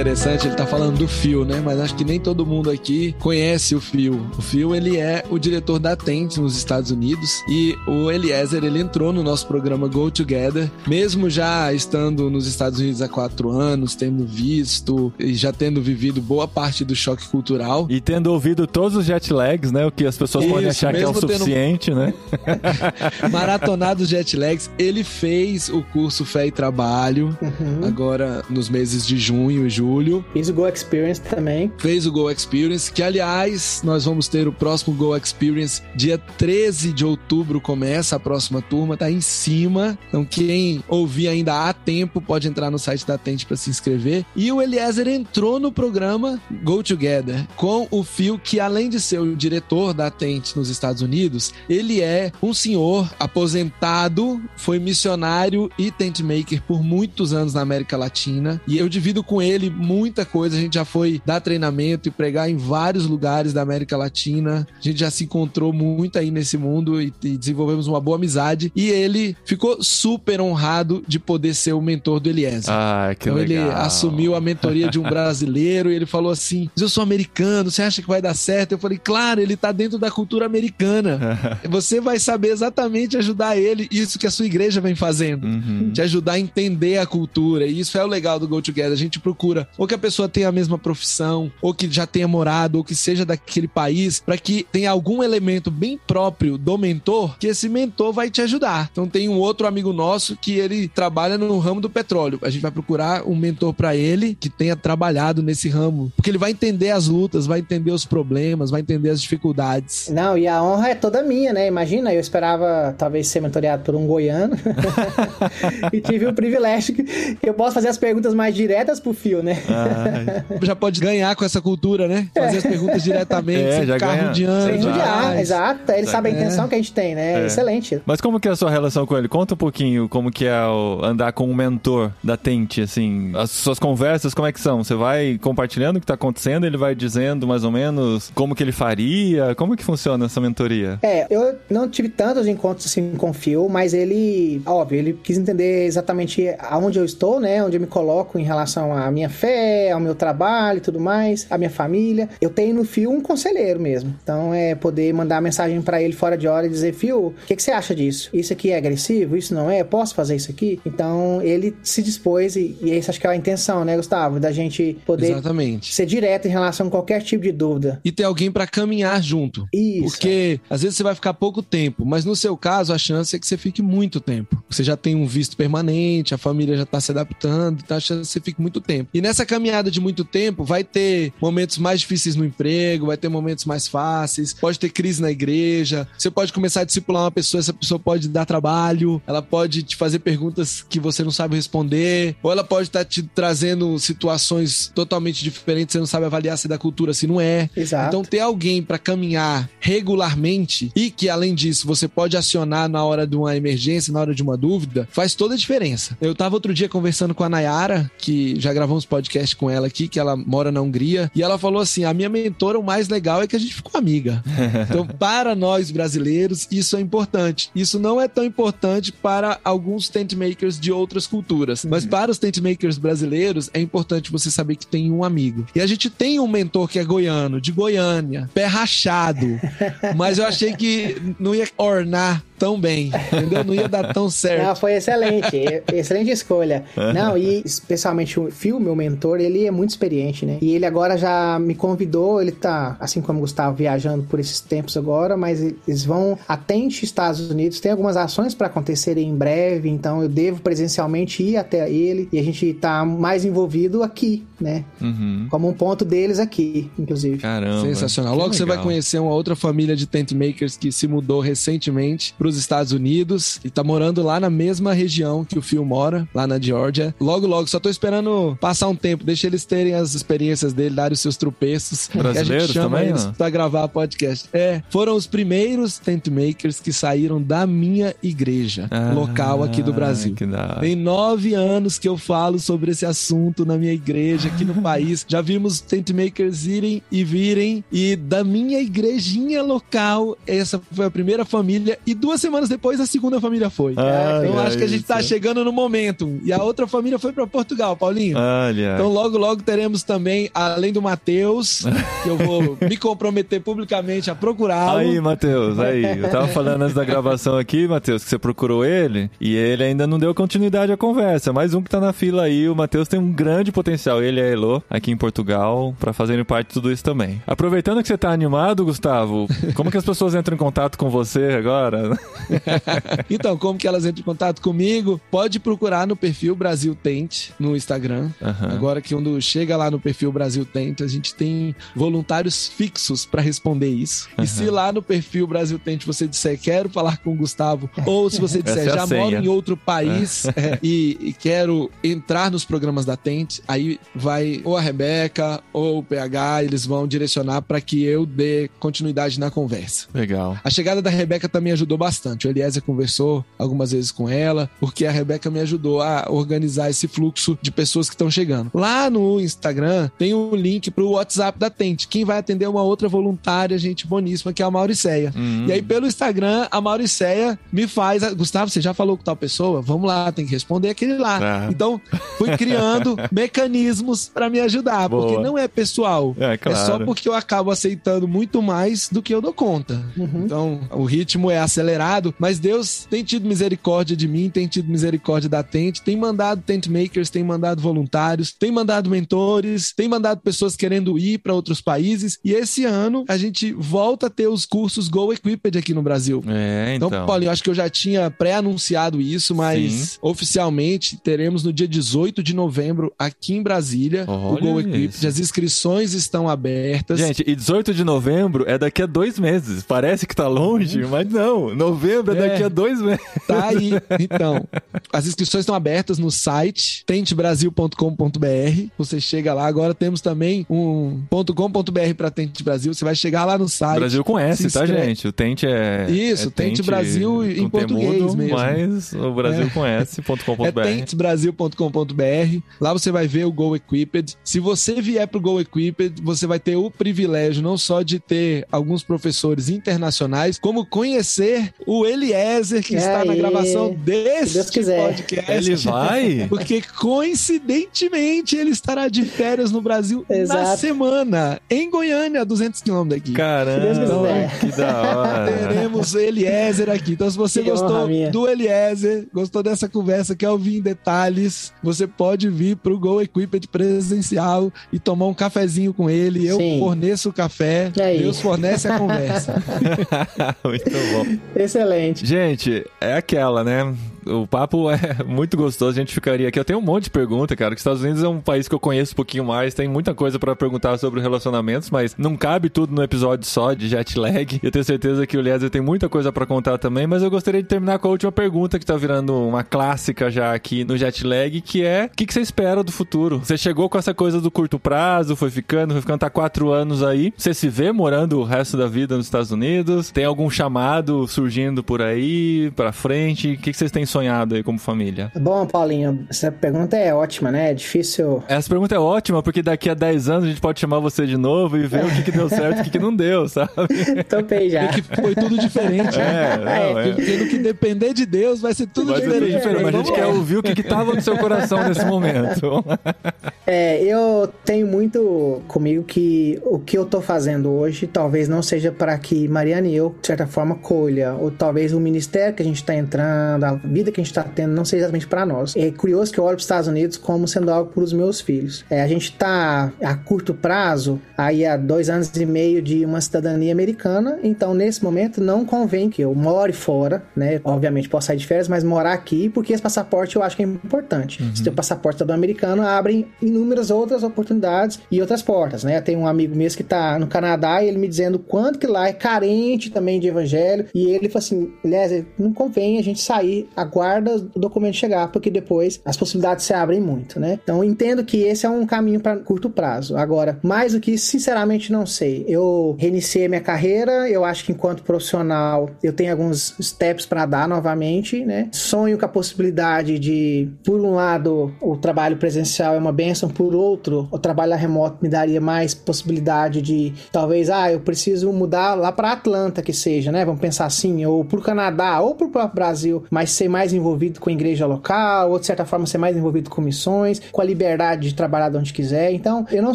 interessante, ele tá falando do Phil, né? Mas acho que nem todo mundo aqui conhece o Phil. O Phil, ele é o diretor da Tent nos Estados Unidos e o Eliezer, ele entrou no nosso programa Go Together, mesmo já estando nos Estados Unidos há quatro anos, tendo visto e já tendo vivido boa parte do choque cultural. E tendo ouvido todos os jet lags, né? O que as pessoas podem Isso, achar que é o mesmo tendo- suficiente, né? Maratonados jet lags, ele fez o curso Fé e Trabalho Uhum. agora nos meses de junho e julho. Julho. Fiz o Go Experience também. Fez o Go Experience, que aliás, nós vamos ter o próximo Go Experience dia 13 de outubro começa a próxima turma, tá em cima. Então quem ouvir ainda há tempo pode entrar no site da Tente para se inscrever. E o Eliezer entrou no programa Go Together com o Phil, que além de ser o diretor da Tente nos Estados Unidos, ele é um senhor aposentado, foi missionário e tent maker por muitos anos na América Latina. E eu divido com ele muita coisa. A gente já foi dar treinamento e pregar em vários lugares da América Latina. A gente já se encontrou muito aí nesse mundo e, e desenvolvemos uma boa amizade. E ele ficou super honrado de poder ser o mentor do Eliezer. Ah, que então legal. ele assumiu a mentoria de um brasileiro e ele falou assim: Mas eu sou americano, você acha que vai dar certo? Eu falei, claro, ele tá dentro da cultura americana. você vai saber exatamente ajudar ele, isso que a sua igreja vem fazendo. Uhum. Te ajudar a entender a cultura. E isso é o legal do Go Together. A gente procura ou que a pessoa tenha a mesma profissão, ou que já tenha morado, ou que seja daquele país, para que tenha algum elemento bem próprio do mentor, que esse mentor vai te ajudar. Então tem um outro amigo nosso que ele trabalha no ramo do petróleo. A gente vai procurar um mentor para ele que tenha trabalhado nesse ramo, porque ele vai entender as lutas, vai entender os problemas, vai entender as dificuldades. Não, e a honra é toda minha, né? Imagina, eu esperava talvez ser mentoreado por um goiano e tive o privilégio que eu posso fazer as perguntas mais diretas pro Fio, né? Ah, Já pode ganhar com essa cultura, né? Fazer as perguntas diretamente, É, sem já ficar ganha. rodeando. Sem judiar, exato. Ele sabe a intenção que a gente tem, né? É. Excelente. Mas como que é a sua relação com ele? Conta um pouquinho como que é o andar com um mentor da Tente, assim. As suas conversas, como é que são? Você vai compartilhando o que tá acontecendo, ele vai dizendo mais ou menos como que ele faria? Como que funciona essa mentoria? É, eu não tive tantos encontros assim com o Phil, mas ele, óbvio, ele quis entender exatamente aonde eu estou, né? Onde eu me coloco em relação à minha fé, ao meu trabalho e tudo mais, à minha família. Eu tenho no Phil um conselheiro mesmo. Então é poder mandar mensagem pra ele fora de hora e dizer, Phil, o que, que você acha disso? Isso aqui é agressivo? Isso não é? Posso fazer isso aqui? Então ele se dispôs, e, e essa acho que é a intenção, né, Gustavo? Da gente poder Exatamente. ser direto em relação a qualquer tipo de dúvida. E ter alguém pra caminhar junto. Isso. Porque às vezes você vai ficar pouco tempo, mas no seu caso a chance é que você fique muito tempo. Você já tem um visto permanente, a família já tá se adaptando, então a chance é que você fique muito tempo. E nessa caminhada de muito tempo vai ter momentos mais difíceis no emprego, vai ter momentos mais fáceis, pode ter crise na igreja, você pode começar a discipular uma pessoa, essa pessoa pode dar trabalho, ela pode te fazer perguntas que você não sabe responder, ou ela pode estar te trazendo situações totalmente diferentes, você não sabe avaliar se é da cultura, se não é. Exato. Então, ter alguém para caminhar regularmente e que, além disso, você pode acionar na hora de uma emergência, na hora de uma dúvida, faz toda a diferença. Eu tava outro dia conversando com a Nayara, que já gravamos podcast com ela aqui, que ela mora na Hungria, e ela falou assim: a minha mentora, o mais legal é que a gente ficou amiga. Então, para nós brasileiros, isso é importante. Isso não é tão importante para alguns tent makers de outras culturas, mas para os tent makers brasileiros, é importante você saber que tem um amigo. E a gente tem um mentor que é goiano, de Goiânia, pé rachado, mas eu achei que não ia ornar tão bem, entendeu? Não ia dar tão certo. Não, foi excelente. excelente escolha. Não, e especialmente o Phil, meu mentor, ele é muito experiente, né? E ele agora já me convidou, ele tá, assim como o Gustavo, viajando por esses tempos agora, mas eles vão atente Estados Unidos. Tem algumas ações para acontecerem em breve, então eu devo presencialmente ir até ele e a gente tá mais envolvido aqui, né? Uhum. Como um ponto deles aqui, inclusive. Caramba. Sensacional. que Logo você vai conhecer uma outra família de tent makers que se mudou recentemente para os Estados Unidos e tá morando lá na mesma região que o Phil mora, lá na Georgia. Logo, logo, só tô esperando passar um tempo, deixa eles terem as experiências dele, darem os seus tropeços. Brasileiros também, eles não? pra gravar podcast. É, foram os primeiros tent makers que saíram da minha igreja Ah, local aqui do Brasil. Tem nove anos que eu falo sobre esse assunto na minha igreja, aqui no país. Já vimos tent makers irem e virem. E da minha igrejinha local, essa foi a primeira família. E duas semanas depois, a segunda família foi. Olha então acho que a gente tá isso. chegando no momento. E a outra família foi para Portugal, Paulinho. Olha. Então logo, logo teremos também, além do Matheus, que eu vou me comprometer publicamente a procurá-lo. Aí, Matheus, aí. Eu tava falando antes da gravação aqui, Matheus, que você procurou ele e ele ainda não deu continuidade à conversa. Mais um que tá na fila aí. O Matheus tem um grande potencial. Ele a Elo, aqui em Portugal, pra fazerem parte de tudo isso também. Aproveitando que você tá animado, Gustavo, como que as pessoas entram em contato com você agora? então, como que elas entram em contato comigo? Pode procurar no perfil Brasil Tente no Instagram. Aham. Agora que quando chega lá no perfil Brasil Tente, a gente tem voluntários fixos para responder isso. E se lá no perfil Brasil Tente você disser quero falar com o Gustavo, ou se você disser é a já moro em outro país é, e, e quero entrar nos programas da Tente, aí vai ou a Rebeca ou o PH, eles vão direcionar para que eu dê continuidade na conversa. Legal. A chegada da Rebeca também ajudou bastante. O Eliezer conversou algumas vezes com ela, porque a Rebeca me ajudou a organizar esse fluxo de pessoas que estão chegando. Lá no Instagram tem um link pro WhatsApp da Tente. Quem vai atender é uma outra voluntária, gente boníssima, que é a Mauriceia. Hum. E aí, pelo Instagram, a Mauriceia me faz. Gustavo, você já falou com tal pessoa? Vamos lá, tem que responder aquele lá. Ah. Então, fui criando mecanismos para me ajudar, Boa. porque não é pessoal. É, claro. É só porque eu acabo aceitando muito mais do que eu dou conta. Então, o ritmo é acelerado, mas Deus tem tido misericórdia de mim, tem tido misericórdia da Tente, tem mandado tent makers, tem mandado voluntários, tem mandado mentores, tem mandado pessoas querendo ir para outros países. E esse ano a gente volta a ter os cursos Go Equipped aqui no Brasil. É, Então, então. Paulinho, acho que eu já tinha pré-anunciado isso, mas Sim. oficialmente teremos no dia 18 de novembro aqui em Brasília o Olha Go Equipped. isso. As inscrições estão abertas. Gente, e 18 de novembro é daqui a dois meses. Parece que tá longe, mas não. Novembro é, É. daqui a dois meses. Tá aí. Então, as inscrições estão abertas no site tentebrasil.com.br. Você chega lá. Agora temos também um .com.br para Tente Brasil. Você vai chegar lá no site. Brasil com S, tá, gente? O Tente é. Isso, é Tente Brasil em português temudo, mesmo. Mas o Brasil É. com S.com.br. É tentesbrasil.com.br. Lá você vai ver o Go Equipped. Se você vier pro Go Equipped, você vai ter o privilégio não só de ter alguns professores internacionais, como conhecer o Eliezer, que E está na aí? gravação Se Deus deste quiser. podcast. Ele vai? Porque coincidentemente ele estará de férias no Brasil na Exato. semana, em Goiânia, a 200 quilômetros daqui. Caramba, que da hora. Teremos o Eliezer aqui. Então, se você Que gostou do Eliezer, gostou dessa conversa, quer ouvir em detalhes, você pode vir pro Go Equipped presencial e tomar um cafezinho com ele. Eu Sim. forneço o café, aí? Deus fornece a conversa. Muito bom. Excelente. Gente, é aquela, né? O papo é muito gostoso, a gente ficaria aqui. Eu tenho um monte de pergunta, cara, que os Estados Unidos é um país que eu conheço um pouquinho mais, tem muita coisa pra perguntar sobre relacionamentos, mas não cabe tudo no episódio só de jet lag. Eu tenho certeza que o Eliezer tem muita coisa pra contar também, mas eu gostaria de terminar com a última pergunta que tá virando uma clássica já aqui no jet lag, que é: o que, que você espera do futuro? Você chegou com essa coisa do curto prazo, foi ficando, foi ficando, tá quatro anos aí. Você se vê morando o resto da vida nos Estados Unidos? Tem algum chamado surgindo por aí, pra frente? O que, que vocês têm sonhado aí como família? Bom, Paulinho, essa pergunta é ótima, né? É difícil. Essa pergunta é ótima, porque daqui a 10 anos a gente pode chamar você de novo e ver o que, que deu certo e o que, que não deu, sabe? Topei já. que foi tudo diferente. É, não, é. Porque no que depender de Deus vai ser tudo Vai ser tudo diferente. diferente, mas a gente quer ouvir o que, que tava no seu coração nesse momento. É, eu tenho muito comigo que o que eu tô fazendo hoje talvez não seja para que Mariana e eu, de certa forma, colha, ou talvez o ministério que a gente tá entrando, a vida que a gente tá tendo, não seja exatamente para nós. É curioso que eu olho para os Estados Unidos como sendo algo para os meus filhos. É, a gente tá a curto prazo, aí há dois anos e meio de uma cidadania americana, então nesse momento não convém que eu more fora, né? Obviamente posso sair de férias, mas morar aqui, porque esse passaporte eu acho que é importante. Se tem o passaporte cidadão americano, abrem inúmeras outras oportunidades e outras portas, né? Tem um amigo mesmo que tá no Canadá e ele me dizendo quanto que lá é carente também de evangelho, e ele falou assim, aliás, não convém a gente sair, aguarda o documento chegar, porque depois as possibilidades se abrem muito, né? Então entendo que esse é um caminho para curto prazo. Agora, mais do que isso, sinceramente não sei. Eu reiniciei minha carreira, eu acho que enquanto profissional eu tenho alguns steps para dar novamente, né? Sonho com a possibilidade de, por um lado, o trabalho presencial é uma benção, por outro, o trabalho remoto me daria mais possibilidade de, talvez, ah, eu preciso mudar lá para Atlanta, que seja, né? Vamos pensar assim, ou pro Canadá, ou pro próprio Brasil, mas ser mais envolvido com a igreja local, ou de certa forma ser mais envolvido com missões, com a liberdade de trabalhar de onde quiser. Então, eu não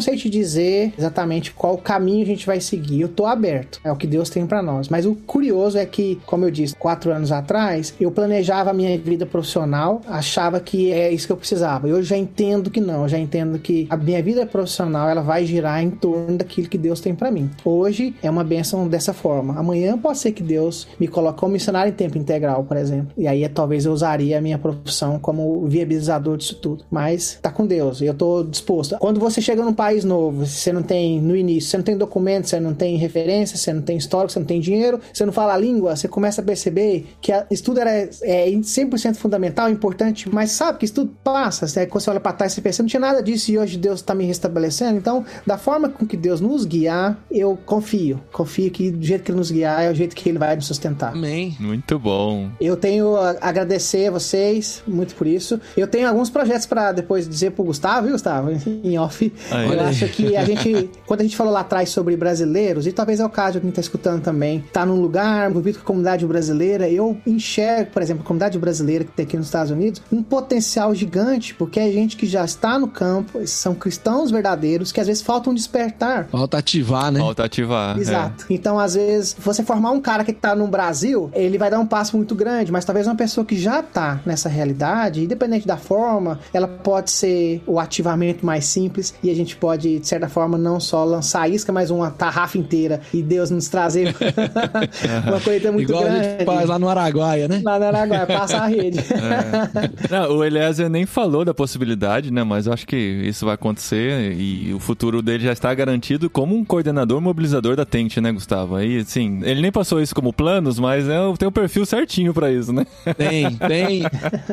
sei te dizer exatamente qual caminho a gente vai seguir. Eu tô aberto. É o que Deus tem para nós. Mas o curioso é que, como eu disse, quatro anos atrás, eu planejava a minha vida profissional, achava que é isso que eu precisava. E hoje já entendo que não. Eu já entendo que a minha vida profissional ela vai girar em torno daquilo que Deus tem para mim. Hoje é uma benção dessa forma. Amanhã pode ser que Deus me coloque como missionário em tempo integral, por exemplo. E aí talvez eu usaria a minha profissão como viabilizador disso tudo. Mas tá com Deus. E eu tô disposto. Quando você chega num país novo, você não tem no início, você não tem documento, você não tem referência, você não tem histórico, você não tem dinheiro, você não fala a língua, você começa a perceber que a, estudo era, é 100% fundamental, importante, mas sabe que isso tudo passa. Né? Quando você olha para trás, você pensa, não tinha nada disso e hoje Deus está me restabelecendo. Então, da forma com que Deus nos guiar, eu confio. Confio que do jeito que Ele nos guiar é o jeito que Ele vai nos sustentar. Amém. Muito bom. Eu tenho a agradecer a vocês muito por isso. Eu tenho alguns projetos para depois dizer pro Gustavo, viu, Gustavo? Em off. Aí. Eu acho que a gente, quando a gente falou lá atrás sobre brasileiros, e talvez é o caso de quem tá escutando também, tá num lugar envolvido com a comunidade brasileira, eu enxergo, por exemplo, a comunidade brasileira que tem aqui nos Estados Unidos, um potencial gigante, porque é gente que já está no campo, são cristãos verdadeiros, que às vezes faltam despertar. Falta ativar, né? Falta ativar. Exato. Então, às vezes, você formar um cara que tá no Brasil, ele vai dar um passo muito grande, mas talvez uma pessoa que já tá nessa realidade, independente da forma, ela pode ser o ativamento mais simples e a gente pode, de certa forma, não só lançar a isca, mas uma tarrafa inteira e Deus nos trazer uma coisa muito Igual grande. a gente faz lá no Araguaia, né? Lá no Araguaia, passa a rede. É. Não, o Eliezer nem falou da possibilidade, né? Mas eu acho que isso vai acontecer e o futuro dele já está garantido como um coordenador mobilizador da Tente, né, Gustavo? Aí, assim, ele nem passou isso como planos, mas é, tem o perfil certinho pra isso, né? Tem, tem,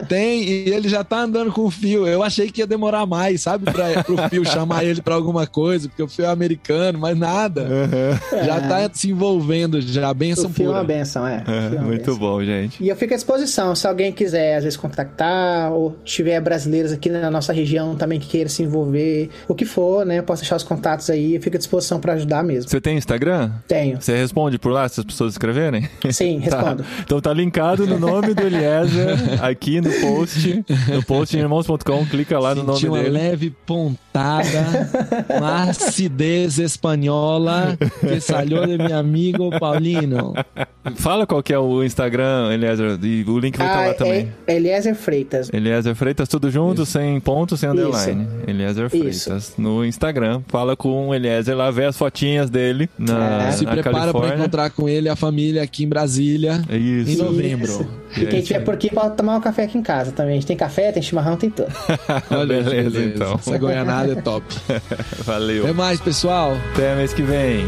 tem. E ele já tá andando com o fio. Eu achei que ia demorar mais, sabe? Pra, pro fio chamar ele pra alguma coisa, porque o fio é americano, mas nada. Já tá se envolvendo, já. Benção o fio é uma pura. benção, é. O fio é uma Muito benção. bom, gente. E eu fico à disposição, se alguém quiser, às vezes, contactar, ou tiver brasileiros aqui na nossa região também que queira se envolver, o que for, né? Eu posso deixar os contatos aí, eu fico à disposição pra ajudar mesmo. Você tem Instagram? Tenho. Você responde por lá se as pessoas escreverem? Sim, respondo. Tá. Então tá linkado no nome do Eliezer aqui no post, no post em irmãos.com, clica lá no Senti nome uma dele. leve pontada, uma acidez espanhola que saiu de meu amigo Paulino. Fala qual que é o Instagram, Eliezer, e o link vai estar lá também. é Eliezer Freitas. Eliezer Freitas, tudo junto, sem ponto, sem Isso. underline. Eliezer Isso. Freitas. No Instagram. Fala com o Eliezer lá, vê as fotinhas dele na, É. Se na prepara para encontrar com ele e a família aqui em Brasília em Isso. novembro. E quem tiver por aqui pode tomar um café aqui em casa também. A gente tem café, tem chimarrão, tem tudo. Olha, que Beleza, então. Essa goianada é top. Valeu. Até mais, pessoal. Até mês que vem.